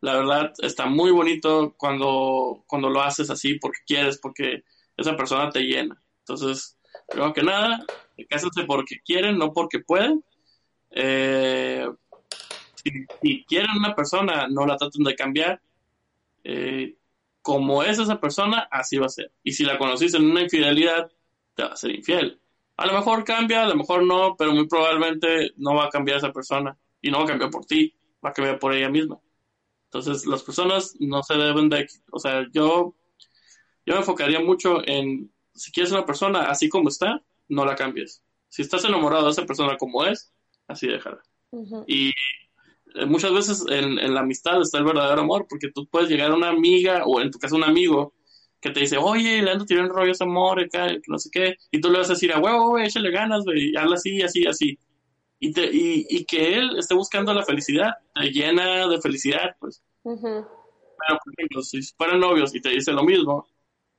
la verdad, está muy bonito cuando, cuando lo haces así porque quieres, porque esa persona te llena. Entonces, primero que nada, cásense porque quieren, no porque pueden. Eh, si, quieren una persona, no la traten de cambiar. Eh, como es esa persona, así va a ser. Y si la conociste en una infidelidad, te va a ser infiel. A lo mejor cambia, a lo mejor no, pero muy probablemente no va a cambiar esa persona. Y no va a cambiar por ti, va a cambiar por ella misma. Entonces, las personas no se deben de, o sea, yo, yo me enfocaría mucho en, si quieres una persona así como está, no la cambies. Si estás enamorado de esa persona como es, así déjala. Y muchas veces en, la amistad está el verdadero amor, porque tú puedes llegar a una amiga, o en tu caso un amigo, que te dice, oye, le ando tirando rollo ese amor, no sé qué, y tú le vas a decir, a huevo, güey, échale ganas, güey, hazla así, así, así y, te, y, y, que él esté buscando la felicidad, te llena de felicidad, pues. Pero, por ejemplo, si fueran novios y te dice lo mismo,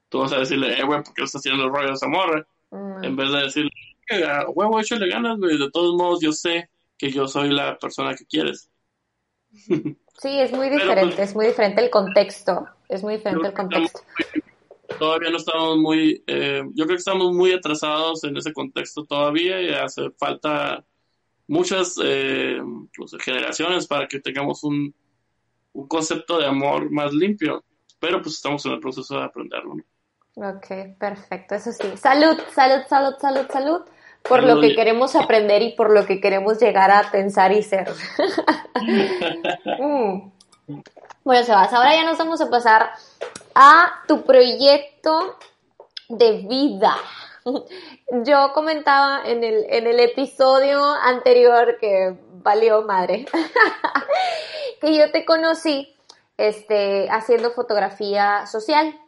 tú vas a decirle, eh, güey, ¿por qué le estás haciendo el rollo a esa morra? Mm. En vez de decirle, huevo, échale ganas, güey, de todos modos yo sé que yo soy la persona que quieres. Sí, es muy diferente, pues, es muy diferente el contexto, es muy diferente el contexto. Todavía no estamos muy, eh, yo creo que estamos muy atrasados en ese contexto todavía y hace falta muchas eh, pues, generaciones para que tengamos un, un, concepto de amor más limpio, pero pues estamos en el proceso de aprenderlo. Ok, perfecto, eso sí. Salud, salud, salud, salud, salud, por lo que queremos aprender y por lo que queremos llegar a pensar y ser. Mm. Bueno, Sebas, ahora ya nos vamos a pasar a tu proyecto de vida. Yo comentaba en el, en el episodio anterior que valió madre, que yo te conocí este, haciendo fotografía social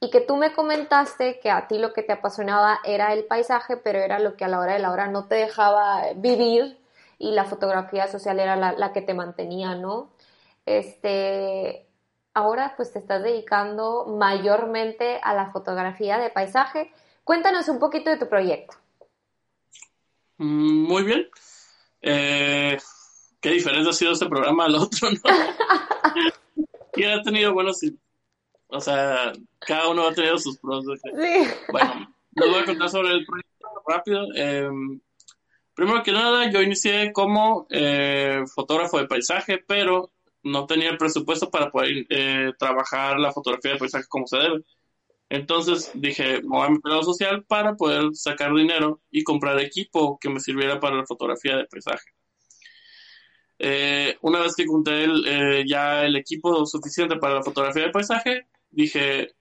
y que tú me comentaste que a ti lo que te apasionaba era el paisaje, pero era lo que a la hora de la hora no te dejaba vivir y la fotografía social era la, la que te mantenía, ¿no? Este, ahora pues te estás dedicando mayormente a la fotografía de paisaje. Cuéntanos un poquito de tu proyecto. Mm, muy bien. Eh, ¿Qué diferencia ha sido este programa al otro? ¿no? y ha tenido buenos... O sea, cada uno ha tenido sus pros. Sí. Bueno, les voy a contar sobre el proyecto rápido. Em, primero que nada, yo inicié como eh, fotógrafo de paisaje, pero no tenía el presupuesto para poder eh, trabajar la fotografía de paisaje como se debe. Entonces dije, me voy a meter social para poder sacar dinero y comprar equipo que me sirviera para la fotografía de paisaje. Eh, una vez que junté eh, ya el equipo suficiente para la fotografía de paisaje, dije,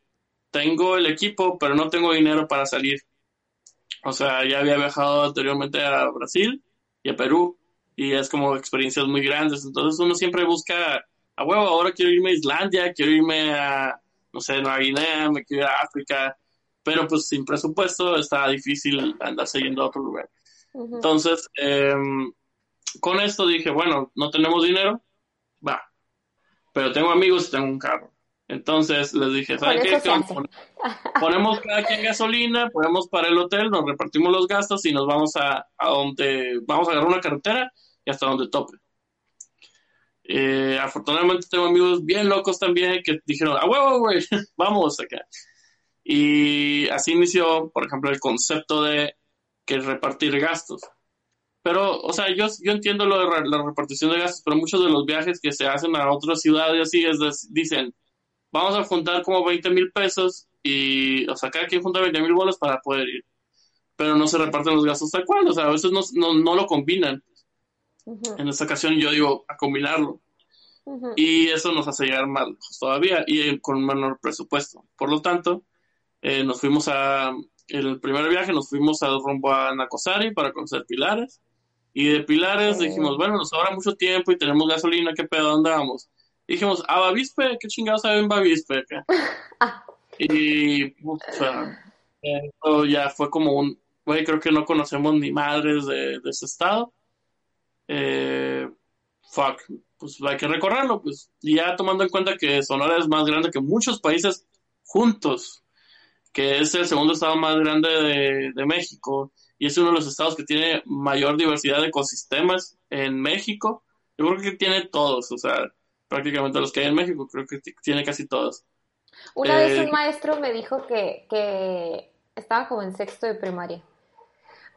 tengo el equipo, pero no tengo dinero para salir. O sea, ya había viajado anteriormente a Brasil y a Perú y es como experiencias muy grandes. Entonces uno siempre busca, a huevo, ahora quiero irme a Islandia, quiero irme a, no sé, Nueva Guinea, me quiero ir a África, pero pues sin presupuesto está difícil andar yendo a otro lugar. Entonces, em, con esto dije, bueno, no tenemos dinero, va, pero tengo amigos y tengo un carro. Entonces les dije, ¿saben qué? Ponemos cada quien gasolina, ponemos para el hotel, nos repartimos los gastos y nos vamos a, a donde, vamos a agarrar una carretera y hasta donde tope. Eh, afortunadamente tengo amigos bien locos también que dijeron, ¡a huevo, güey! Vamos acá. Y así inició, por ejemplo, el concepto de que repartir gastos. Pero, o sea, yo, yo entiendo lo de la repartición de gastos, pero muchos de los viajes que se hacen a otras ciudades así es dicen, vamos a juntar como 20 mil pesos y, o sea, cada quien junta 20 mil bolas para poder ir. Pero no se reparten los gastos tal cual, o sea, a veces no, no, no lo combinan. En esta ocasión yo digo a combinarlo. Y eso nos hace llegar más lejos todavía y con un menor presupuesto. Por lo tanto, eh, nos fuimos a, el primer viaje nos fuimos a rumbo a Nacosari para conocer Pilares. Y de Pilares dijimos, bueno, nos sobra mucho tiempo y tenemos gasolina, ¿qué pedo? ¿Dónde vamos? Dijimos, ¿a Bavispe? ¿Qué chingados sabe en Bavispe? y, o sea, ya fue como un, güey, creo que no conocemos ni madres de ese estado eh, fuck, pues hay que recorrerlo, pues, y ya tomando en cuenta que Sonora es más grande que muchos países juntos, que es el segundo estado más grande de, México, y es uno de los estados que tiene mayor diversidad de ecosistemas en México, yo creo que tiene todos, o sea, prácticamente los que hay en México, creo que tiene casi todos. Una vez un eh, maestro me dijo que, que estaba como en sexto de primaria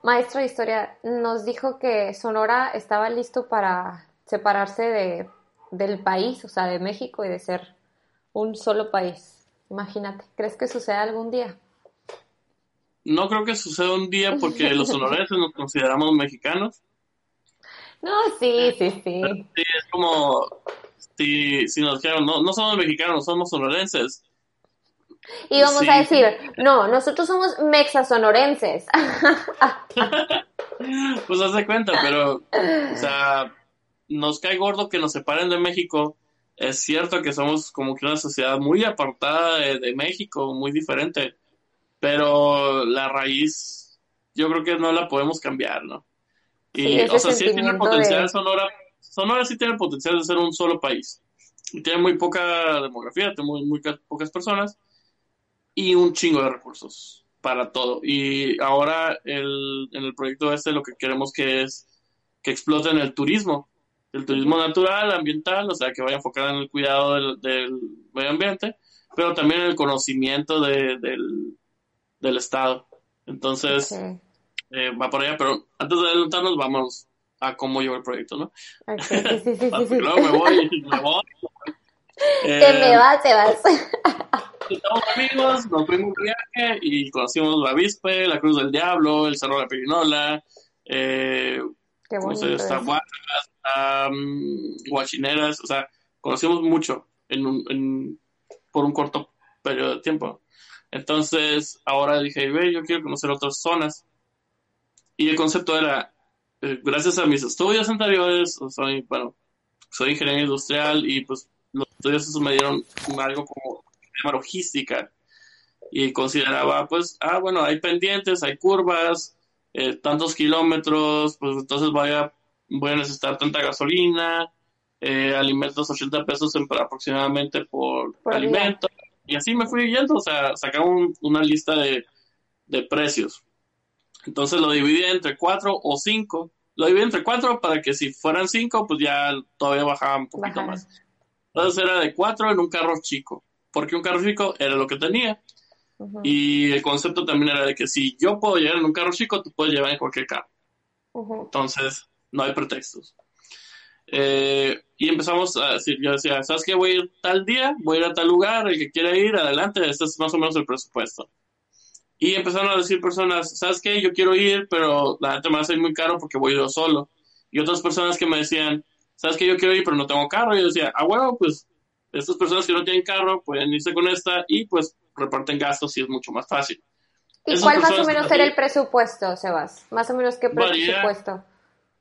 maestro de historia, nos dijo que Sonora estaba listo para separarse de, del país, o sea, de México y de ser un solo país. Imagínate, ¿crees que suceda algún día? No creo que suceda un día porque los sonorenses nos consideramos mexicanos. No, sí, sí, sí. sí, es como si, si nos dijeron, no, no somos mexicanos, somos sonorenses. Y vamos a decir, no, nosotros somos mexasonorenses. pues haz de cuenta, pero, o sea, nos cae gordo que nos separen de México. Es cierto que somos como que una sociedad muy apartada de, México, muy diferente, pero la raíz yo creo que no la podemos cambiar, ¿no? Y, o sea, sí tiene potencial Sonora, Sonora sí tiene el potencial de ser un solo país. Tiene muy poca demografía, tiene muy, muy pocas personas, y un chingo de recursos para todo. Y ahora el, en el proyecto este lo que queremos que es que exploten el turismo, el turismo natural, ambiental, o sea, que vaya enfocado en el cuidado del, medio ambiente, pero también en el conocimiento del, del Estado. Entonces, eh, va por allá, pero antes de adelantarnos, vamos a cómo lleva el proyecto, ¿no? Sí, sí, sí, luego me voy, me voy. te me vas, te vas. Estamos amigos, nos fuimos un viaje y conocimos la Vispe, la Cruz del Diablo, el Cerro de la Pirinola, eh, Qué no bonito. am, Guachineras, o sea, conocimos mucho en un, en- por un corto periodo de tiempo. Entonces, ahora dije, ve, yo quiero conocer otras zonas. Y el concepto era, eh, gracias a mis estudios anteriores, soy, bueno, soy ingeniero industrial y pues los estudios me dieron algo como logística y consideraba pues, ah, bueno, hay pendientes, hay curvas, eh, tantos kilómetros, pues entonces voy a, voy a necesitar tanta gasolina, eh, alimentos 80 pesos en, aproximadamente por, Por día. alimento. Y así me fui yendo, o sea, sacaba un- una lista de, de precios. Entonces lo dividí entre cuatro o cinco. Lo dividí entre cuatro para que si fueran cinco, pues ya todavía bajaba un poquito Bajara. más. Entonces era de cuatro en un carro chico, porque un carro chico era lo que tenía. Y el concepto también era de que si yo puedo llegar en un carro chico, tú puedes llevar en cualquier carro. Entonces, no hay pretextos. Eh, y empezamos a decir, yo decía, ¿sabes qué? Voy a ir tal día, voy a ir a tal lugar, el que quiera ir, adelante, este es más o menos el presupuesto. Y empezaron a decir personas, ¿sabes qué? Yo quiero ir, pero la neta me va a salir muy caro porque voy yo solo. Y otras personas que me decían, ¿sabes qué? Yo quiero ir, pero no tengo carro. Y yo decía, ah, bueno, pues estas personas que no tienen carro pueden irse con esta y pues reparten gastos y es mucho más fácil. ¿Y Esas cuál más o menos era el presupuesto, Sebas? Más o menos qué Varía. presupuesto.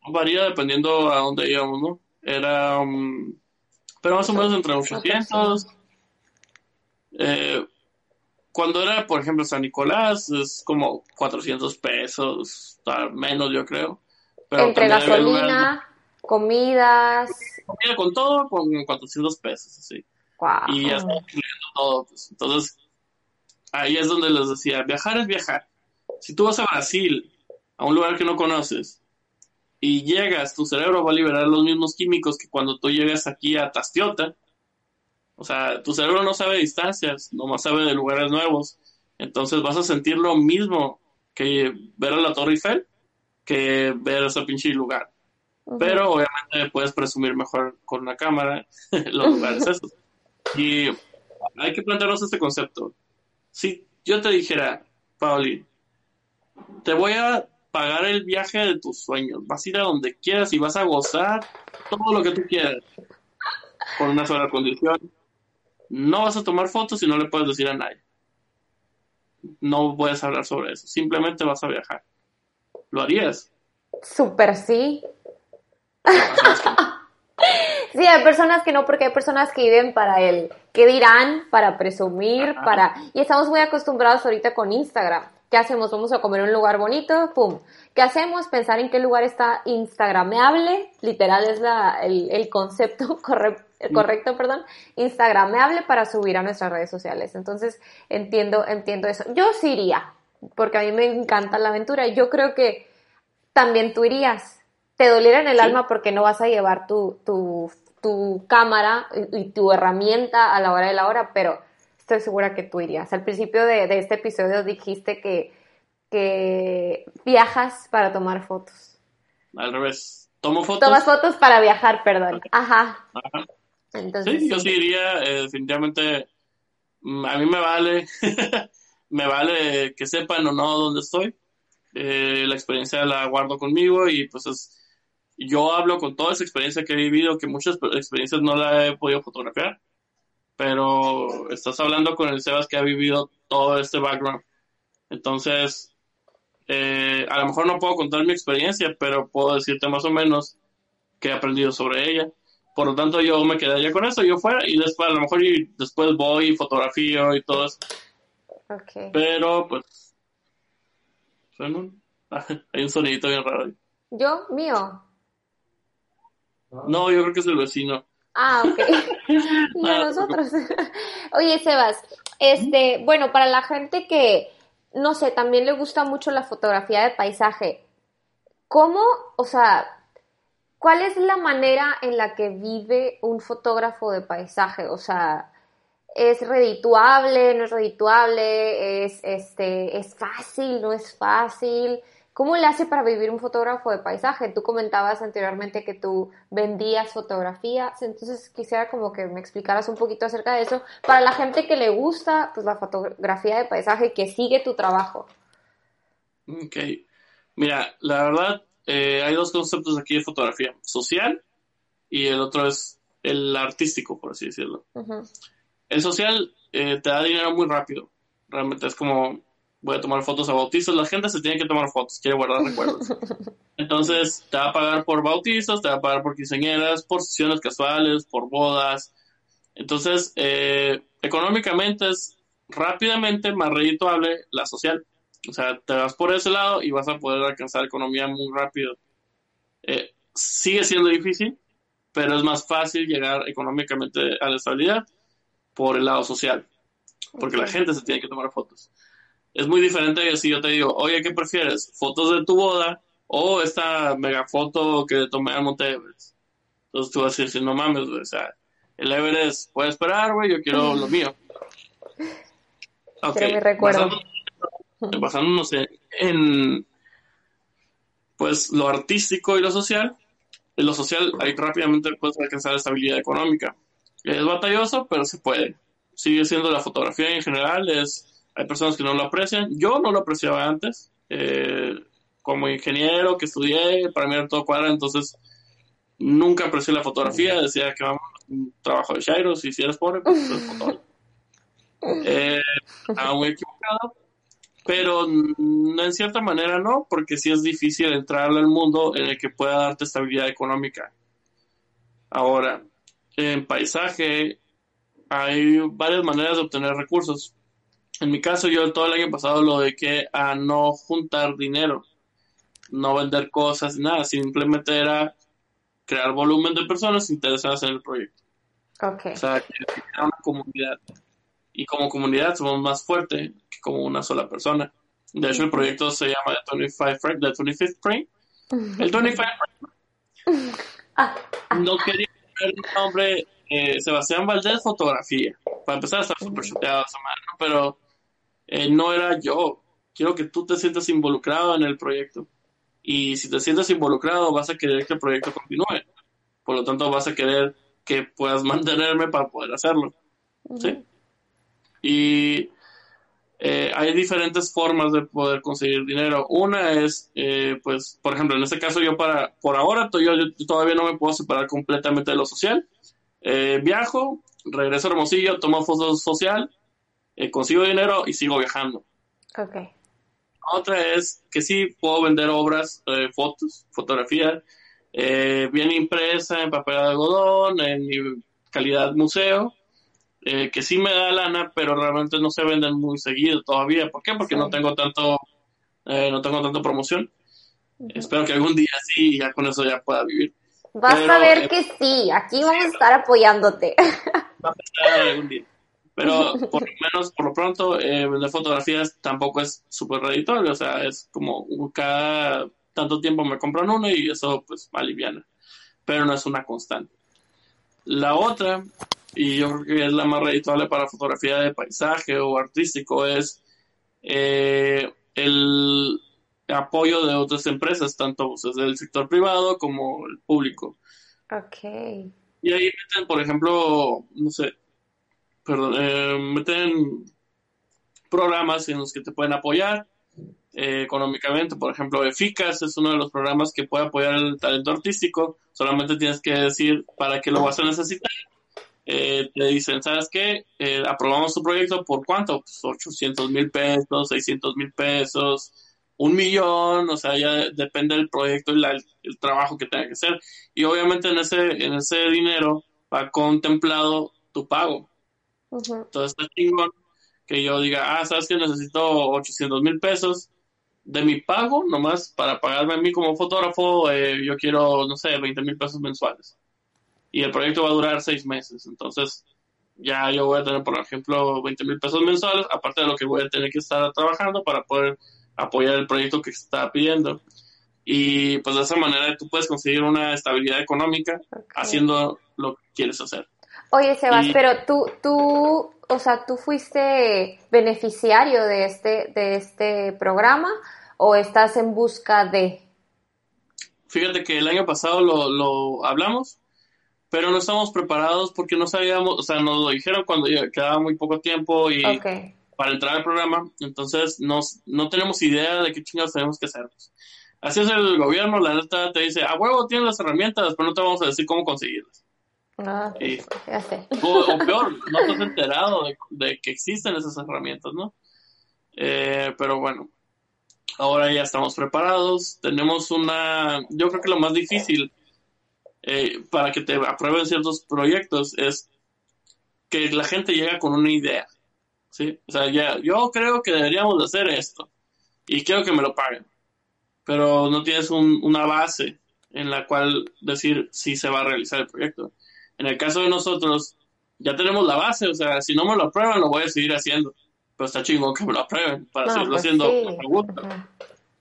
Varía dependiendo a dónde íbamos, ¿no? Era, um, pero más o menos entre 800. Eh, cuando era, por ejemplo, San Nicolás, es como 400 pesos, menos yo creo. Pero Entre gasolina, comidas. comida con todo, con 400 pesos, así. Y ya está incluyendo todo. Pues. Entonces, ahí es donde les decía, viajar es viajar. Si tú vas a Brasil, a un lugar que no conoces, y llegas, tu cerebro va a liberar los mismos químicos que cuando tú llegas aquí a Tastiota. O sea, tu cerebro no sabe distancias, nomás sabe de lugares nuevos. Entonces vas a sentir lo mismo que ver a la Torre Eiffel que ver ese pinche lugar. Pero obviamente puedes presumir mejor con una cámara los lugares esos. Y hay que plantearnos este concepto. Si yo te dijera, Pauli, te voy a pagar el viaje de tus sueños, vas a ir a donde quieras y vas a gozar todo lo que tú quieras con una sola condición. No vas a tomar fotos y no le puedes decir a nadie. No puedes hablar sobre eso. Simplemente vas a viajar. ¿Lo harías? Súper sí. Sí, hay personas que no, porque hay personas que viven para el qué dirán, para presumir, Ajá. para... Y estamos muy acostumbrados ahorita con Instagram. ¿Qué hacemos? Vamos a comer en un lugar bonito, ¡pum! ¿Qué hacemos? Pensar en qué lugar está instagrameable, literal es la, el, el concepto corre- correcto, perdón, instagrameable para subir a nuestras redes sociales. Entonces, entiendo, entiendo eso. Yo sí iría, porque a mí me encanta la aventura. Yo creo que también tú irías. Te doliera en el Sí. alma porque no vas a llevar tu, tu, tu cámara y, y tu herramienta a la hora de la hora, pero estoy segura que tú irías. Al principio de, de este episodio dijiste que, que viajas para tomar fotos. Al revés. Tomo fotos. Tomas fotos para viajar, perdón. Ajá. Ajá. Entonces, Sí, yo sí. iría, eh, definitivamente, mm, a mí me vale, me vale que sepan o no dónde estoy, Eh, la experiencia la guardo conmigo y pues es, yo hablo con toda esa experiencia que he vivido, que muchas pe- experiencias no la he podido fotografiar, pero estás hablando con el Sebas que ha vivido todo este background, entonces, eh, a lo mejor no puedo contar mi experiencia, pero puedo decirte más o menos que he aprendido sobre ella. Por lo tanto, yo me quedaría con eso, yo fuera, y después, a lo mejor, y después voy y fotografío y todo eso. ok. Pero, pues, suena un- hay un sonidito bien raro. ¿Yo? ¿Mío? No, yo creo que es el vecino. Ah, ok. y a Ah, nosotros. Oye, Sebas, este, bueno, para la gente que, no sé, también le gusta mucho la fotografía de paisaje, ¿cómo, o sea, cuál es la manera en la que vive un fotógrafo de paisaje? O sea, ¿es redituable, no es redituable? ¿Es, este, es fácil, no es fácil? ¿Cómo le hace para vivir un fotógrafo de paisaje? Tú comentabas anteriormente que tú vendías fotografías, entonces quisiera como que me explicaras un poquito acerca de eso para la gente que le gusta pues la fotografía de paisaje que sigue tu trabajo. Ok, mira, la verdad eh, hay dos conceptos aquí de fotografía, social y el otro es el artístico, por así decirlo. El social eh, te da dinero muy rápido, realmente es como voy a tomar fotos a bautizos, la gente se tiene que tomar fotos, quiere guardar recuerdos. Entonces, te va a pagar por bautizos, te va a pagar por quinceañeras, por sesiones casuales, por bodas. Entonces, eh, económicamente es rápidamente más redituable la social. O sea, te vas por ese lado y vas a poder alcanzar economía muy rápido. Eh, sigue siendo difícil, pero es más fácil llegar económicamente a la estabilidad por el lado social, porque la gente se tiene que tomar fotos es muy diferente si yo te digo, oye, ¿qué prefieres? ¿Fotos de tu boda o esta mega foto que tomé al Monte Everest? Entonces tú vas a decir, no mames, o sea, el Everest puede esperar, güey, yo quiero lo mío. Ok, me recuerdo. Basándonos, en, pues, lo artístico y lo social, en lo social ahí rápidamente puedes alcanzar estabilidad económica. Es batalloso, pero se puede. Sigue siendo la fotografía en general, es hay personas que no lo aprecian. Yo no lo apreciaba antes. Eh, como ingeniero que estudié, para mí era todo cuadra, entonces nunca aprecié la fotografía. Decía que vamos un trabajo de Shairo, si eres pobre, pues eres fotógrafo. Eh, estaba muy equivocado, pero en cierta manera no, porque sí es difícil entrar al mundo en el que pueda darte estabilidad económica. Ahora, en paisaje hay varias maneras de obtener recursos. En mi caso, yo todo el año pasado lo dediqué a no juntar dinero, no vender cosas, nada, simplemente era crear volumen de personas interesadas en el proyecto. Okay. O sea, crear una comunidad. Y como comunidad somos más fuertes que como una sola persona. De hecho, el proyecto se llama The 25 Frame, The 25th Frame. El 25 Frame. Ah, ah. No quería poner el nombre eh, Sebastián Valdés Fotografía. Para empezar, está súper chuteado esa mano, pero eh, no era yo. Quiero que tú te sientas involucrado en el proyecto. Y si te sientes involucrado, vas a querer que el proyecto continúe. Por lo tanto, vas a querer que puedas mantenerme para poder hacerlo. ¿Sí? Y eh, hay diferentes formas de poder conseguir dinero. Una es, eh, pues, por ejemplo, en este caso yo para, por ahora yo, yo todavía no me puedo separar completamente de lo social. viajo, regreso a Hermosillo, tomo fotos social, eh, consigo dinero y sigo viajando. Ok. Otra es que sí puedo vender obras, eh, fotos, fotografía, eh, bien impresa en papel de algodón, en calidad museo, que sí me da lana, pero realmente no se venden muy seguido todavía. ¿Por qué? Porque no tengo tanto, no tengo tanto promoción. Espero que algún día sí, ya con eso ya pueda vivir. Vas a ver que sí, aquí vamos a estar apoyándote. Va a pasar algún día. Pero por lo menos, por lo pronto, eh, vender fotografías tampoco es súper reditorio. O sea, es como cada tanto tiempo me compran uno y eso pues aliviana. Pero no es una constante. La otra, y yo creo que es la más redituable para fotografía de paisaje o artístico, es eh, el apoyo de otras empresas, tanto desde el sector privado como el público. Ok. Y ahí meten, por ejemplo, no sé, perdón, eh, meten programas en los que te pueden apoyar eh, económicamente. Por ejemplo, Eficas es uno de los programas que puede apoyar el talento artístico. Solamente tienes que decir para qué lo vas a necesitar. Eh, te dicen, ¿sabes qué? aprobamos tu proyecto por cuánto? Pues 800 mil pesos, 600 mil pesos, un millón, o sea, ya depende del proyecto y el trabajo que tenga que hacer. Y obviamente en ese, en ese dinero va contemplado tu pago. Entonces está chingón que yo diga, ah, sabes que necesito 800 mil pesos de mi pago, nomás para pagarme a mí como fotógrafo, eh, yo quiero, no sé, 20 mil pesos mensuales. Y el proyecto va a durar seis meses. Entonces, ya yo voy a tener, por ejemplo, 20 mil pesos mensuales, aparte de lo que voy a tener que estar trabajando para poder apoyar el proyecto que está pidiendo. Y pues de esa manera tú puedes conseguir una estabilidad económica haciendo lo que quieres hacer. Oye, Sebas, pero tú, tú, o sea, tú fuiste beneficiario de este, de este programa o estás en busca de? Fíjate que el año pasado lo, lo hablamos, pero no estamos preparados porque no sabíamos, o sea, nos lo dijeron cuando quedaba muy poco tiempo y para entrar al programa, entonces nos, no tenemos idea de qué chingados tenemos que hacer. Así es el gobierno, la neta te dice, a huevo tienes las herramientas, pero no te vamos a decir cómo conseguirlas. Ah, ya sé. O, peor, no te has enterado de, que existen esas herramientas, ¿no? Eh, pero bueno, ahora ya estamos preparados, tenemos una, yo creo que lo más difícil eh, para que te aprueben ciertos proyectos es que la gente llega con una idea, ¿sí? O sea, ya, yo creo que deberíamos hacer esto y quiero que me lo paguen, pero no tienes una base en la cual decir si se va a realizar el proyecto. En el caso de nosotros, ya tenemos la base, o sea, si no me lo aprueban, lo voy a seguir haciendo. Pero está chingón que me lo aprueben para seguirlo pues haciendo me gusta.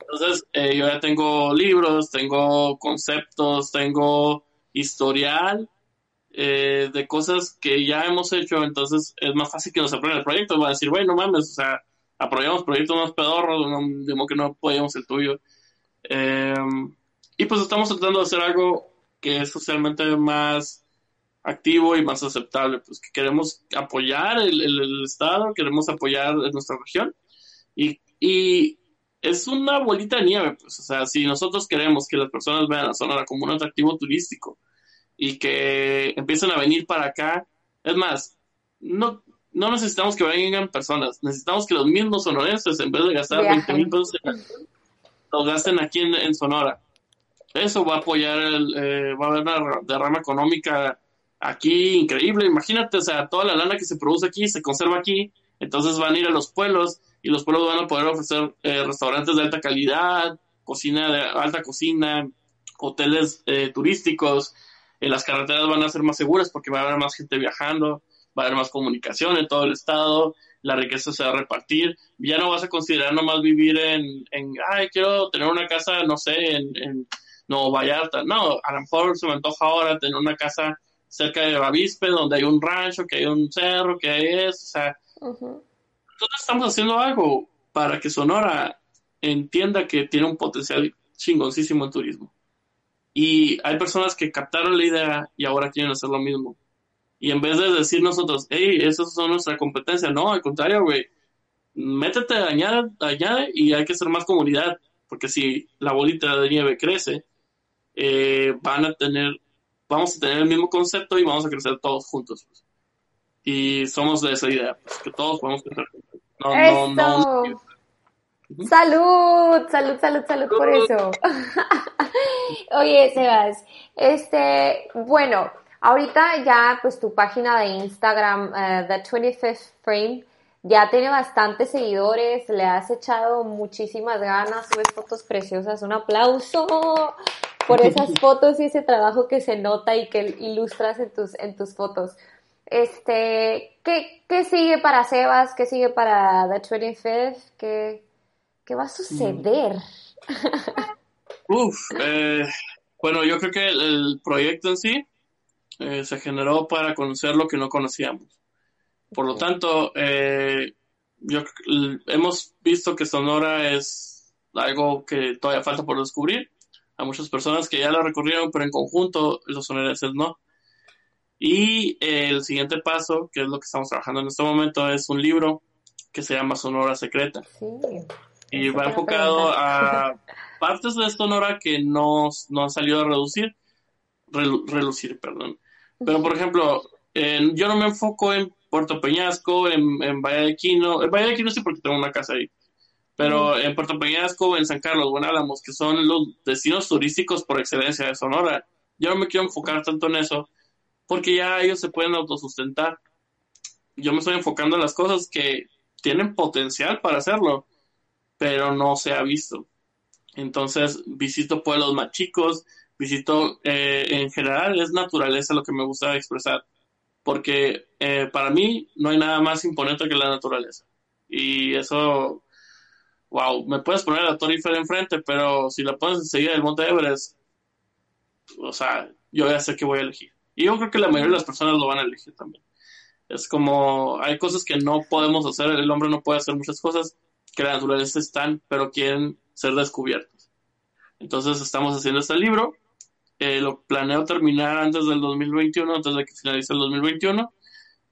Entonces, eh, yo ya tengo libros, tengo conceptos, tengo historial eh, de cosas que ya hemos hecho, entonces es más fácil que nos aprueben el proyecto. Va a decir, bueno, no mames, o sea, aprobamos proyectos más pedorros, no, que no apoyamos el tuyo. Em, y pues estamos tratando de hacer algo que es socialmente más activo y más aceptable, pues que queremos apoyar el, Estado, queremos apoyar nuestra región y, y es una bolita de nieve, pues, o sea, si nosotros queremos que las personas vean la zona como un atractivo turístico y que empiecen a venir para acá, es más, no, no necesitamos que vengan personas, necesitamos que los mismos sonorenses, en vez de gastar 20 mil pesos, los gasten aquí en, Sonora. Eso va a apoyar, el, eh, va a haber una derrama económica aquí increíble. Imagínate, o sea, toda la lana que se produce aquí se conserva aquí, entonces van a ir a los pueblos y los pueblos van a poder ofrecer eh, restaurantes de alta calidad, cocina de alta cocina, hoteles eh, turísticos, eh, las carreteras van a ser más seguras porque va a haber más gente viajando, va a haber más comunicación en todo el estado, la riqueza se va a repartir, ya no vas a considerar nomás vivir en, en ay, quiero tener una casa, no sé, en, en Nuevo Vallarta, no, a lo mejor se me antoja ahora tener una casa cerca de Bavispe, donde hay un rancho, que hay un cerro, que hay eso, o sea, nosotros estamos haciendo algo para que Sonora entienda que tiene un potencial chingoncísimo en turismo. Y hay personas que captaron la idea y ahora quieren hacer lo mismo. Y en vez de decir nosotros, hey, esas son nuestra competencia, no, al contrario, güey, métete, añade, añade y hay que hacer más comunidad. Porque si la bolita de nieve crece, eh, van a tener, vamos a tener el mismo concepto y vamos a crecer todos juntos. Pues y somos de esa idea, pues, que todos podemos pensar. No, no, no. Salud, salud, salud, salud por eso. Oye, Sebas, este, bueno, ahorita ya pues tu página de Instagram, uh, The 25th Frame, ya tiene bastantes seguidores, le has echado muchísimas ganas, subes fotos preciosas, un aplauso por esas fotos y ese trabajo que se nota y que ilustras en tus, en tus fotos. Este, ¿qué, ¿qué, sigue para Sebas? ¿Qué sigue para The 25th? ¿Qué, qué va a suceder? Uf, eh, bueno, yo creo que el, proyecto en sí eh, se generó para conocer lo que no conocíamos. Por lo tanto, eh, yo, hemos visto que Sonora es algo que todavía falta por descubrir. Hay muchas personas que ya lo recorrieron, pero en conjunto los sonorenses no. Y el siguiente paso, que es lo que estamos trabajando en este momento, es un libro que se llama Sonora Secreta. Y va enfocado a partes de Sonora que no, no han salido a reducir, relucir, perdón. Pero, por ejemplo, yo no me enfoco en Puerto Peñasco, en, en Valle de Quino. En Valle de Quino sí porque tengo una casa ahí. Pero en Puerto Peñasco, en San Carlos, Buen Álamos, que son los destinos turísticos por excelencia de Sonora, yo no me quiero enfocar tanto en eso, porque ya ellos se pueden autosustentar. Yo me estoy enfocando en las cosas que tienen potencial para hacerlo, pero no se ha visto. Entonces visito pueblos más chicos, visito eh, en general es naturaleza lo que me gusta expresar, porque eh, para mí no hay nada más imponente que la naturaleza. Y eso, wow, me puedes poner la Torre Eiffel enfrente, pero si la pones enseguida del Monte Everest, o sea, yo ya sé que voy a elegir. Y yo creo que la mayoría de las personas lo van a elegir también. Es como, hay cosas que no podemos hacer, el hombre no puede hacer muchas cosas, que la naturaleza están, pero quieren ser descubiertos. Entonces estamos haciendo este libro. Eh, lo planeo terminar antes del 2021, antes de que finalice el 2021.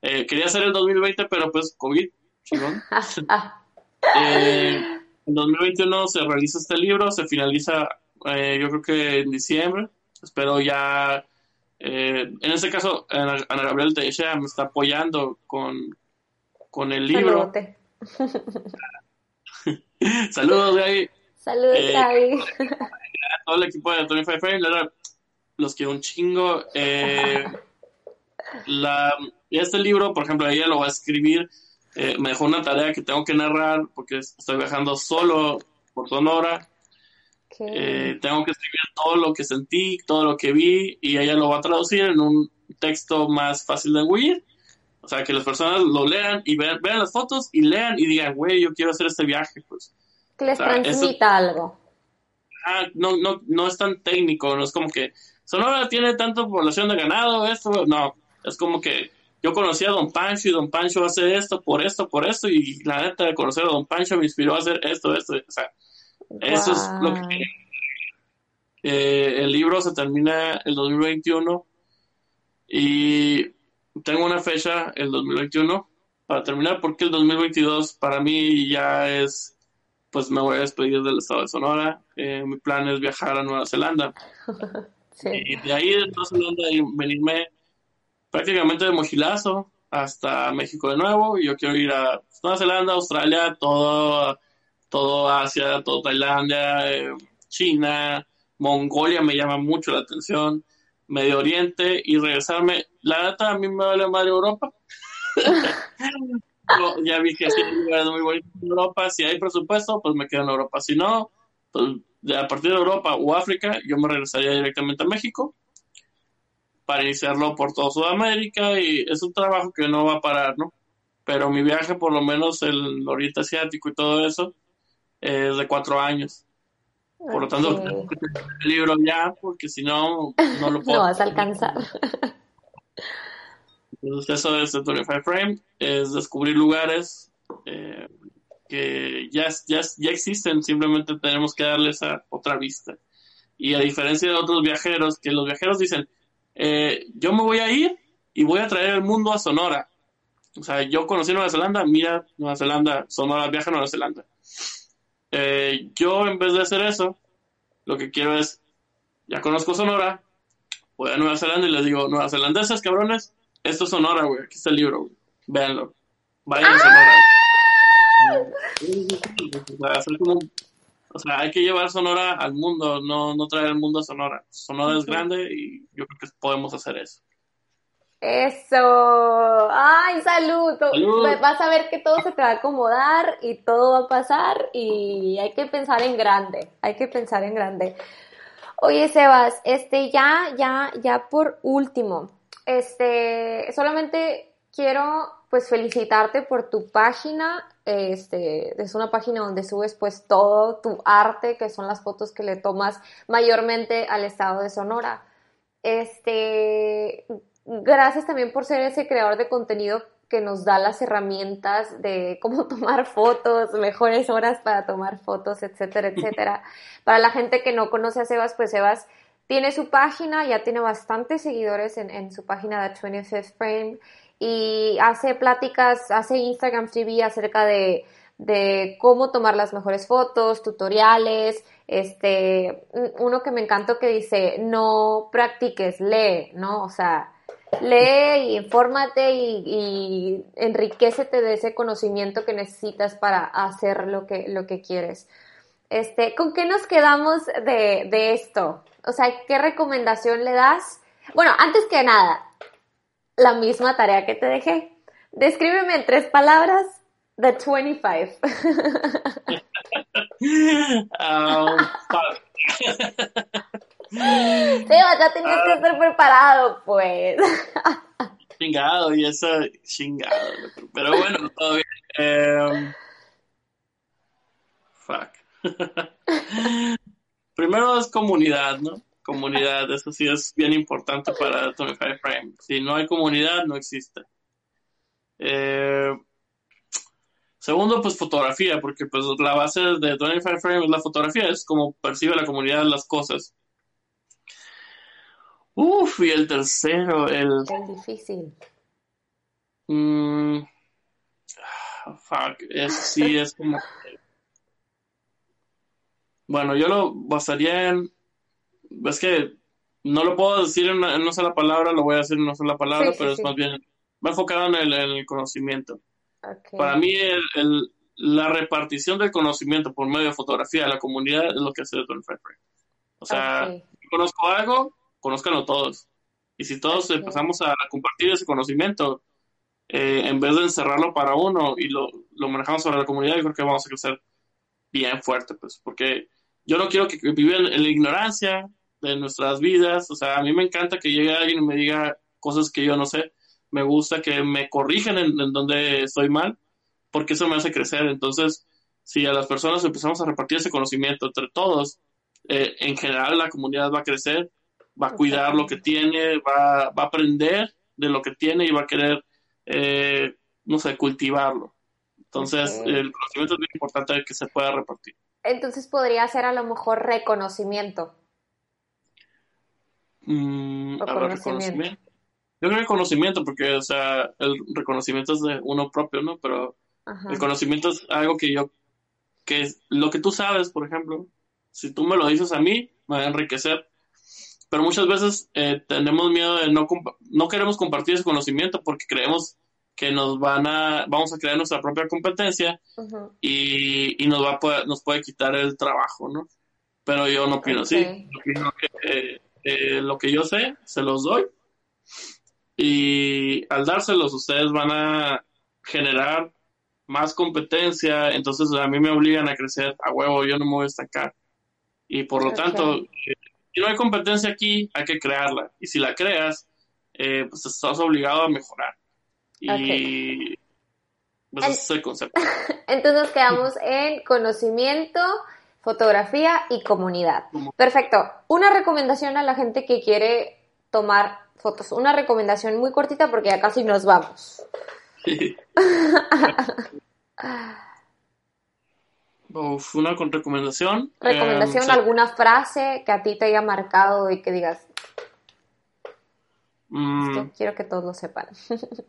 Eh, quería hacer el 2020, pero pues COVID, chingón. eh, en 2021 se realiza este libro, se finaliza eh, yo creo que en diciembre. Espero ya, eh, en este caso, Ana, Ana Gabriel Teixeira me está apoyando con, con el libro. Saludos, Gaby. Saludos, Eh, Gaby. A todo el equipo de Tony verdad, los quiero un chingo. Eh, la, este libro, por ejemplo, ella lo va a escribir. eh, me dejó una tarea que tengo que narrar porque estoy viajando solo por Sonora. Eh, tengo que escribir todo lo que sentí, todo lo que vi, y ella lo va a traducir en un texto más fácil de huir. O sea, que las personas lo lean y vean, vean las fotos y lean y digan, güey, yo quiero hacer este viaje, pues. que les o sea, eso- transmita algo. Ah, no, no, no es tan técnico, no es como que Sonora tiene tanta población de ganado, esto, no, es como que yo conocí a Don Pancho y Don Pancho hace esto, por esto, por esto, y la neta de conocer a Don Pancho me inspiró a hacer esto, esto, o sea, eso es lo que eh, el libro se termina el 2021 y tengo una fecha, el 2021, para terminar, porque el 2022 para mí ya es, pues me voy a despedir del estado de Sonora. Eh, mi plan es viajar a Nueva Zelanda Sí. y de ahí de Nueva Zelanda y venirme prácticamente de mochilazo hasta México de nuevo. Y yo quiero ir a Nueva Zelanda, Australia, todo, todo Asia, todo Tailandia, eh, China, Mongolia me llama mucho la atención, Medio Oriente y regresarme. La neta a mí me vale madre Europa. No, ya vi que sí hay lugares muy bonitos en Europa. Si hay presupuesto, pues me quedo en Europa. Si no, pues de- a partir de Europa o África, yo me regresaría directamente a México para iniciarlo por toda Sudamérica y es un trabajo que no va a parar, ¿no? Pero mi viaje, por lo menos el Oriente Asiático y todo eso, es de cuatro años. Por lo tanto, tengo que tener el libro ya, porque si no, no lo puedo. No vas a alcanzar. Entonces eso es el 25 Frame, es descubrir lugares eh, que ya, ya, ya existen, simplemente tenemos que darles a otra vista. Y a diferencia de otros viajeros, que los viajeros dicen, eh, yo me voy a ir y voy a traer el mundo a Sonora. O sea, yo conocí Nueva Zelanda, mira Nueva Zelanda, Sonora, viaja a Nueva Zelanda. Eh, yo en vez de hacer eso, lo que quiero es, ya conozco Sonora, voy a Nueva Zelanda y les digo, Nueva Zelandeses, cabrones, esto es Sonora, güey. Aquí está el libro, güey. Véanlo. Vayan a Sonora. güey. O sea, como o sea, hay que llevar Sonora al mundo, no, no traer el mundo a Sonora. Sonora es grande y yo creo que podemos hacer eso. Eso. Ay, salud. Salud. Vas a ver que todo se te va a acomodar y todo va a pasar y hay que pensar en grande. Hay que pensar en grande. Oye, Sebas, este, ya, ya, ya por último, este, solamente quiero, pues, felicitarte por tu página. Este, es una página donde subes, pues, todo tu arte, que son las fotos que le tomas mayormente al estado de Sonora. Este, gracias también por ser ese creador de contenido que nos da las herramientas de cómo tomar fotos, mejores horas para tomar fotos, etcétera, etcétera. Para la gente que no conoce a Sebas, pues Sebas tiene su página, ya tiene bastantes seguidores en, en su página de 25th Frame y hace pláticas, hace Instagram TV acerca de, de cómo tomar las mejores fotos, tutoriales, este, uno que me encantó que dice, no practiques, lee, ¿no? O sea, lee y infórmate y, y enriquecete de ese conocimiento que necesitas para hacer lo que, lo que quieres. Este, ¿con qué nos quedamos de, de esto? O sea, ¿qué recomendación le das? Bueno, antes que nada, la misma tarea que te dejé. Descríbeme en tres palabras The 25. Um, fuck. Seba, ya tenías que estar preparado, pues. chingado y eso, chingado. Pero bueno, todo bien. Em, fuck. Primero es comunidad, ¿no? Comunidad, eso sí es bien importante para 25 Frame. Si no hay comunidad, no existe. Eh, Segundo, pues fotografía, porque pues la base de 25 Frame es la fotografía, es como percibe la comunidad las cosas. Uf, y el tercero, el... Es difícil. Mm, fuck, es, sí, es como... Bueno, yo lo basaría en... Es que no lo puedo decir en una, sola palabra, lo voy a decir en una sola palabra, pero es más bien... Va enfocado en el, conocimiento. Para mí, el, la repartición del conocimiento por medio de fotografía a la comunidad es lo que hace de Frame. O sea, si conozco algo, conózcanlo todos. Y si todos empezamos a compartir ese conocimiento, eh, en vez de encerrarlo para uno y lo, lo, manejamos sobre la comunidad, yo creo que vamos a crecer bien fuerte, pues, porque yo no quiero que, vivan en la ignorancia de nuestras vidas, o sea, a mí me encanta que llegue alguien y me diga cosas que yo no sé, me gusta que me corrijan en, donde estoy mal, porque eso me hace crecer, entonces, si a las personas empezamos a repartir ese conocimiento entre todos, eh, en general la comunidad va a crecer, va a cuidar lo que tiene, va, va a aprender de lo que tiene y va a querer eh, no sé, cultivarlo. Entonces, el conocimiento es muy importante que se pueda repartir. Entonces podría ser a lo mejor reconocimiento. Mm, reconocimiento. Yo creo que conocimiento, porque, o sea, el reconocimiento es de uno propio, ¿no? Pero el conocimiento es algo que yo, que es lo que tú sabes, por ejemplo, si tú me lo dices a mí, me va a enriquecer pero muchas veces eh, tenemos miedo de no, no queremos compartir ese conocimiento porque creemos que nos van a, vamos a crear nuestra propia competencia y, y, nos va a nos puede quitar el trabajo, ¿no? Pero yo no opino así. Yo opino que eh, lo que yo sé, se los doy. Y al dárselos, ustedes van a generar más competencia, entonces a mí me obligan a crecer a huevo, yo no me voy a destacar. Y por lo tanto, si no hay competencia aquí, hay que crearla. Y si la creas, eh, pues estás obligado a mejorar. Y pues ese es el concepto. Entonces nos quedamos en conocimiento, fotografía y comunidad. Perfecto. Una recomendación a la gente que quiere tomar fotos. Una recomendación muy cortita porque ya casi nos vamos. una con recomendación. ¿Recomendación? Em, ¿Alguna frase que a ti te haya marcado y que digas? Mm. quiero que todos lo sepan.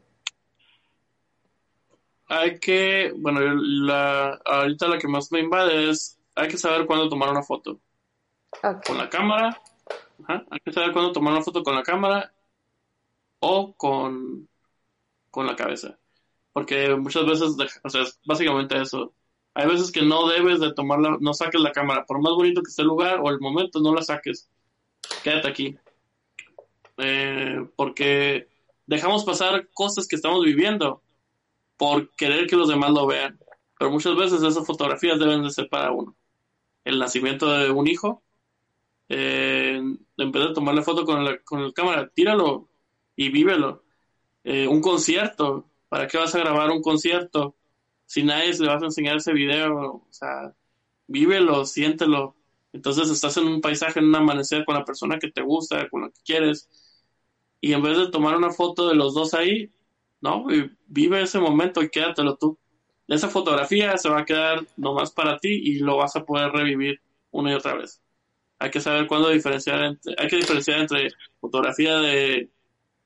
hay que, bueno, la, ahorita la que más me invade es, hay que saber cuándo tomar una foto. Con la cámara. hay que saber cuándo tomar una foto con la cámara o con, con la cabeza. Porque muchas veces, o sea, es básicamente eso hay veces que no debes de tomarla, no saques la cámara, por más bonito que esté el lugar o el momento, no la saques. Quédate aquí. Eh, porque dejamos pasar cosas que estamos viviendo por querer que los demás lo vean. Pero muchas veces esas fotografías deben de ser para uno. El nacimiento de un hijo, eh, en vez de tomarle foto con la, con cámara, tíralo y vívelo. Eh, un concierto, ¿para qué vas a grabar un concierto si nadie le vas a enseñar ese video, o sea, vívelo, siéntelo. Entonces estás en un paisaje, en un amanecer con la persona que te gusta, con la que quieres, y en vez de tomar una foto de los dos ahí, no, vive ese momento y quédatelo tú. Esa fotografía se va a quedar nomás para ti y lo vas a poder revivir una y otra vez. Hay que saber cuándo diferenciar entre, hay que diferenciar entre fotografía de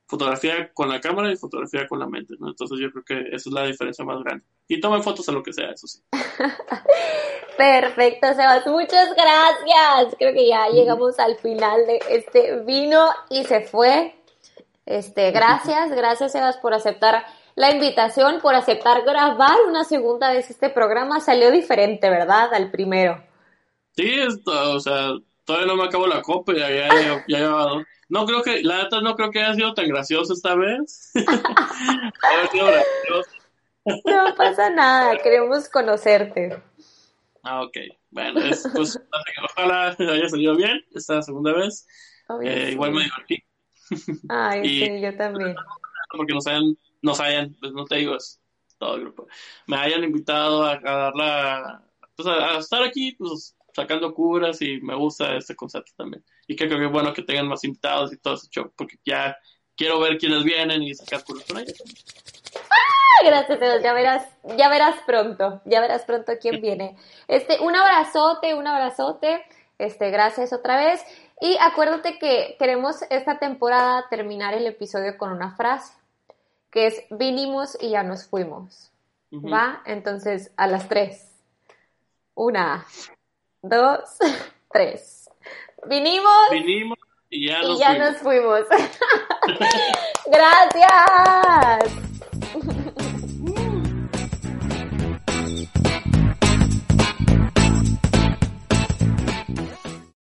fotografía con la cámara y fotografía con la mente, ¿no? Entonces yo creo que esa es la diferencia más grande. Y tomen fotos a lo que sea, eso sí. Perfecto, Sebas, muchas gracias. Creo que ya llegamos al final de este vino y se fue. Este, gracias, gracias Sebas por aceptar la invitación, por aceptar grabar una segunda vez este programa. Salió diferente, ¿verdad? Al primero. Sí, esto, o sea, todavía no me acabo la copa y ya, ya, ya, no creo que, la neta no creo que haya sido tan gracioso esta vez. No pasa nada, queremos conocerte. Ah, ok. Bueno, pues ojalá haya salido bien esta segunda vez. Eh, igual me divertí. Ay, sí, yo también. Porque nos hayan, nos hayan, pues no te digo, es todo el grupo, me hayan invitado a, dar la, pues a, estar aquí, pues sacando curas y me gusta este concepto también. Y creo que es bueno que tengan más invitados y todo ese show, porque ya quiero ver quiénes vienen y sacar curas con ellos. Gracias, Dios. Ya verás, ya verás pronto. Ya verás pronto quién viene. Este, un abrazote, un abrazote. Este, gracias otra vez. Y acuérdate que queremos esta temporada terminar el episodio con una frase, que es vinimos y ya nos fuimos. ¿Va? Entonces, a las tres. Una, dos, tres. Vinimos. Vinimos y ya, y ya nos fuimos. Gracias.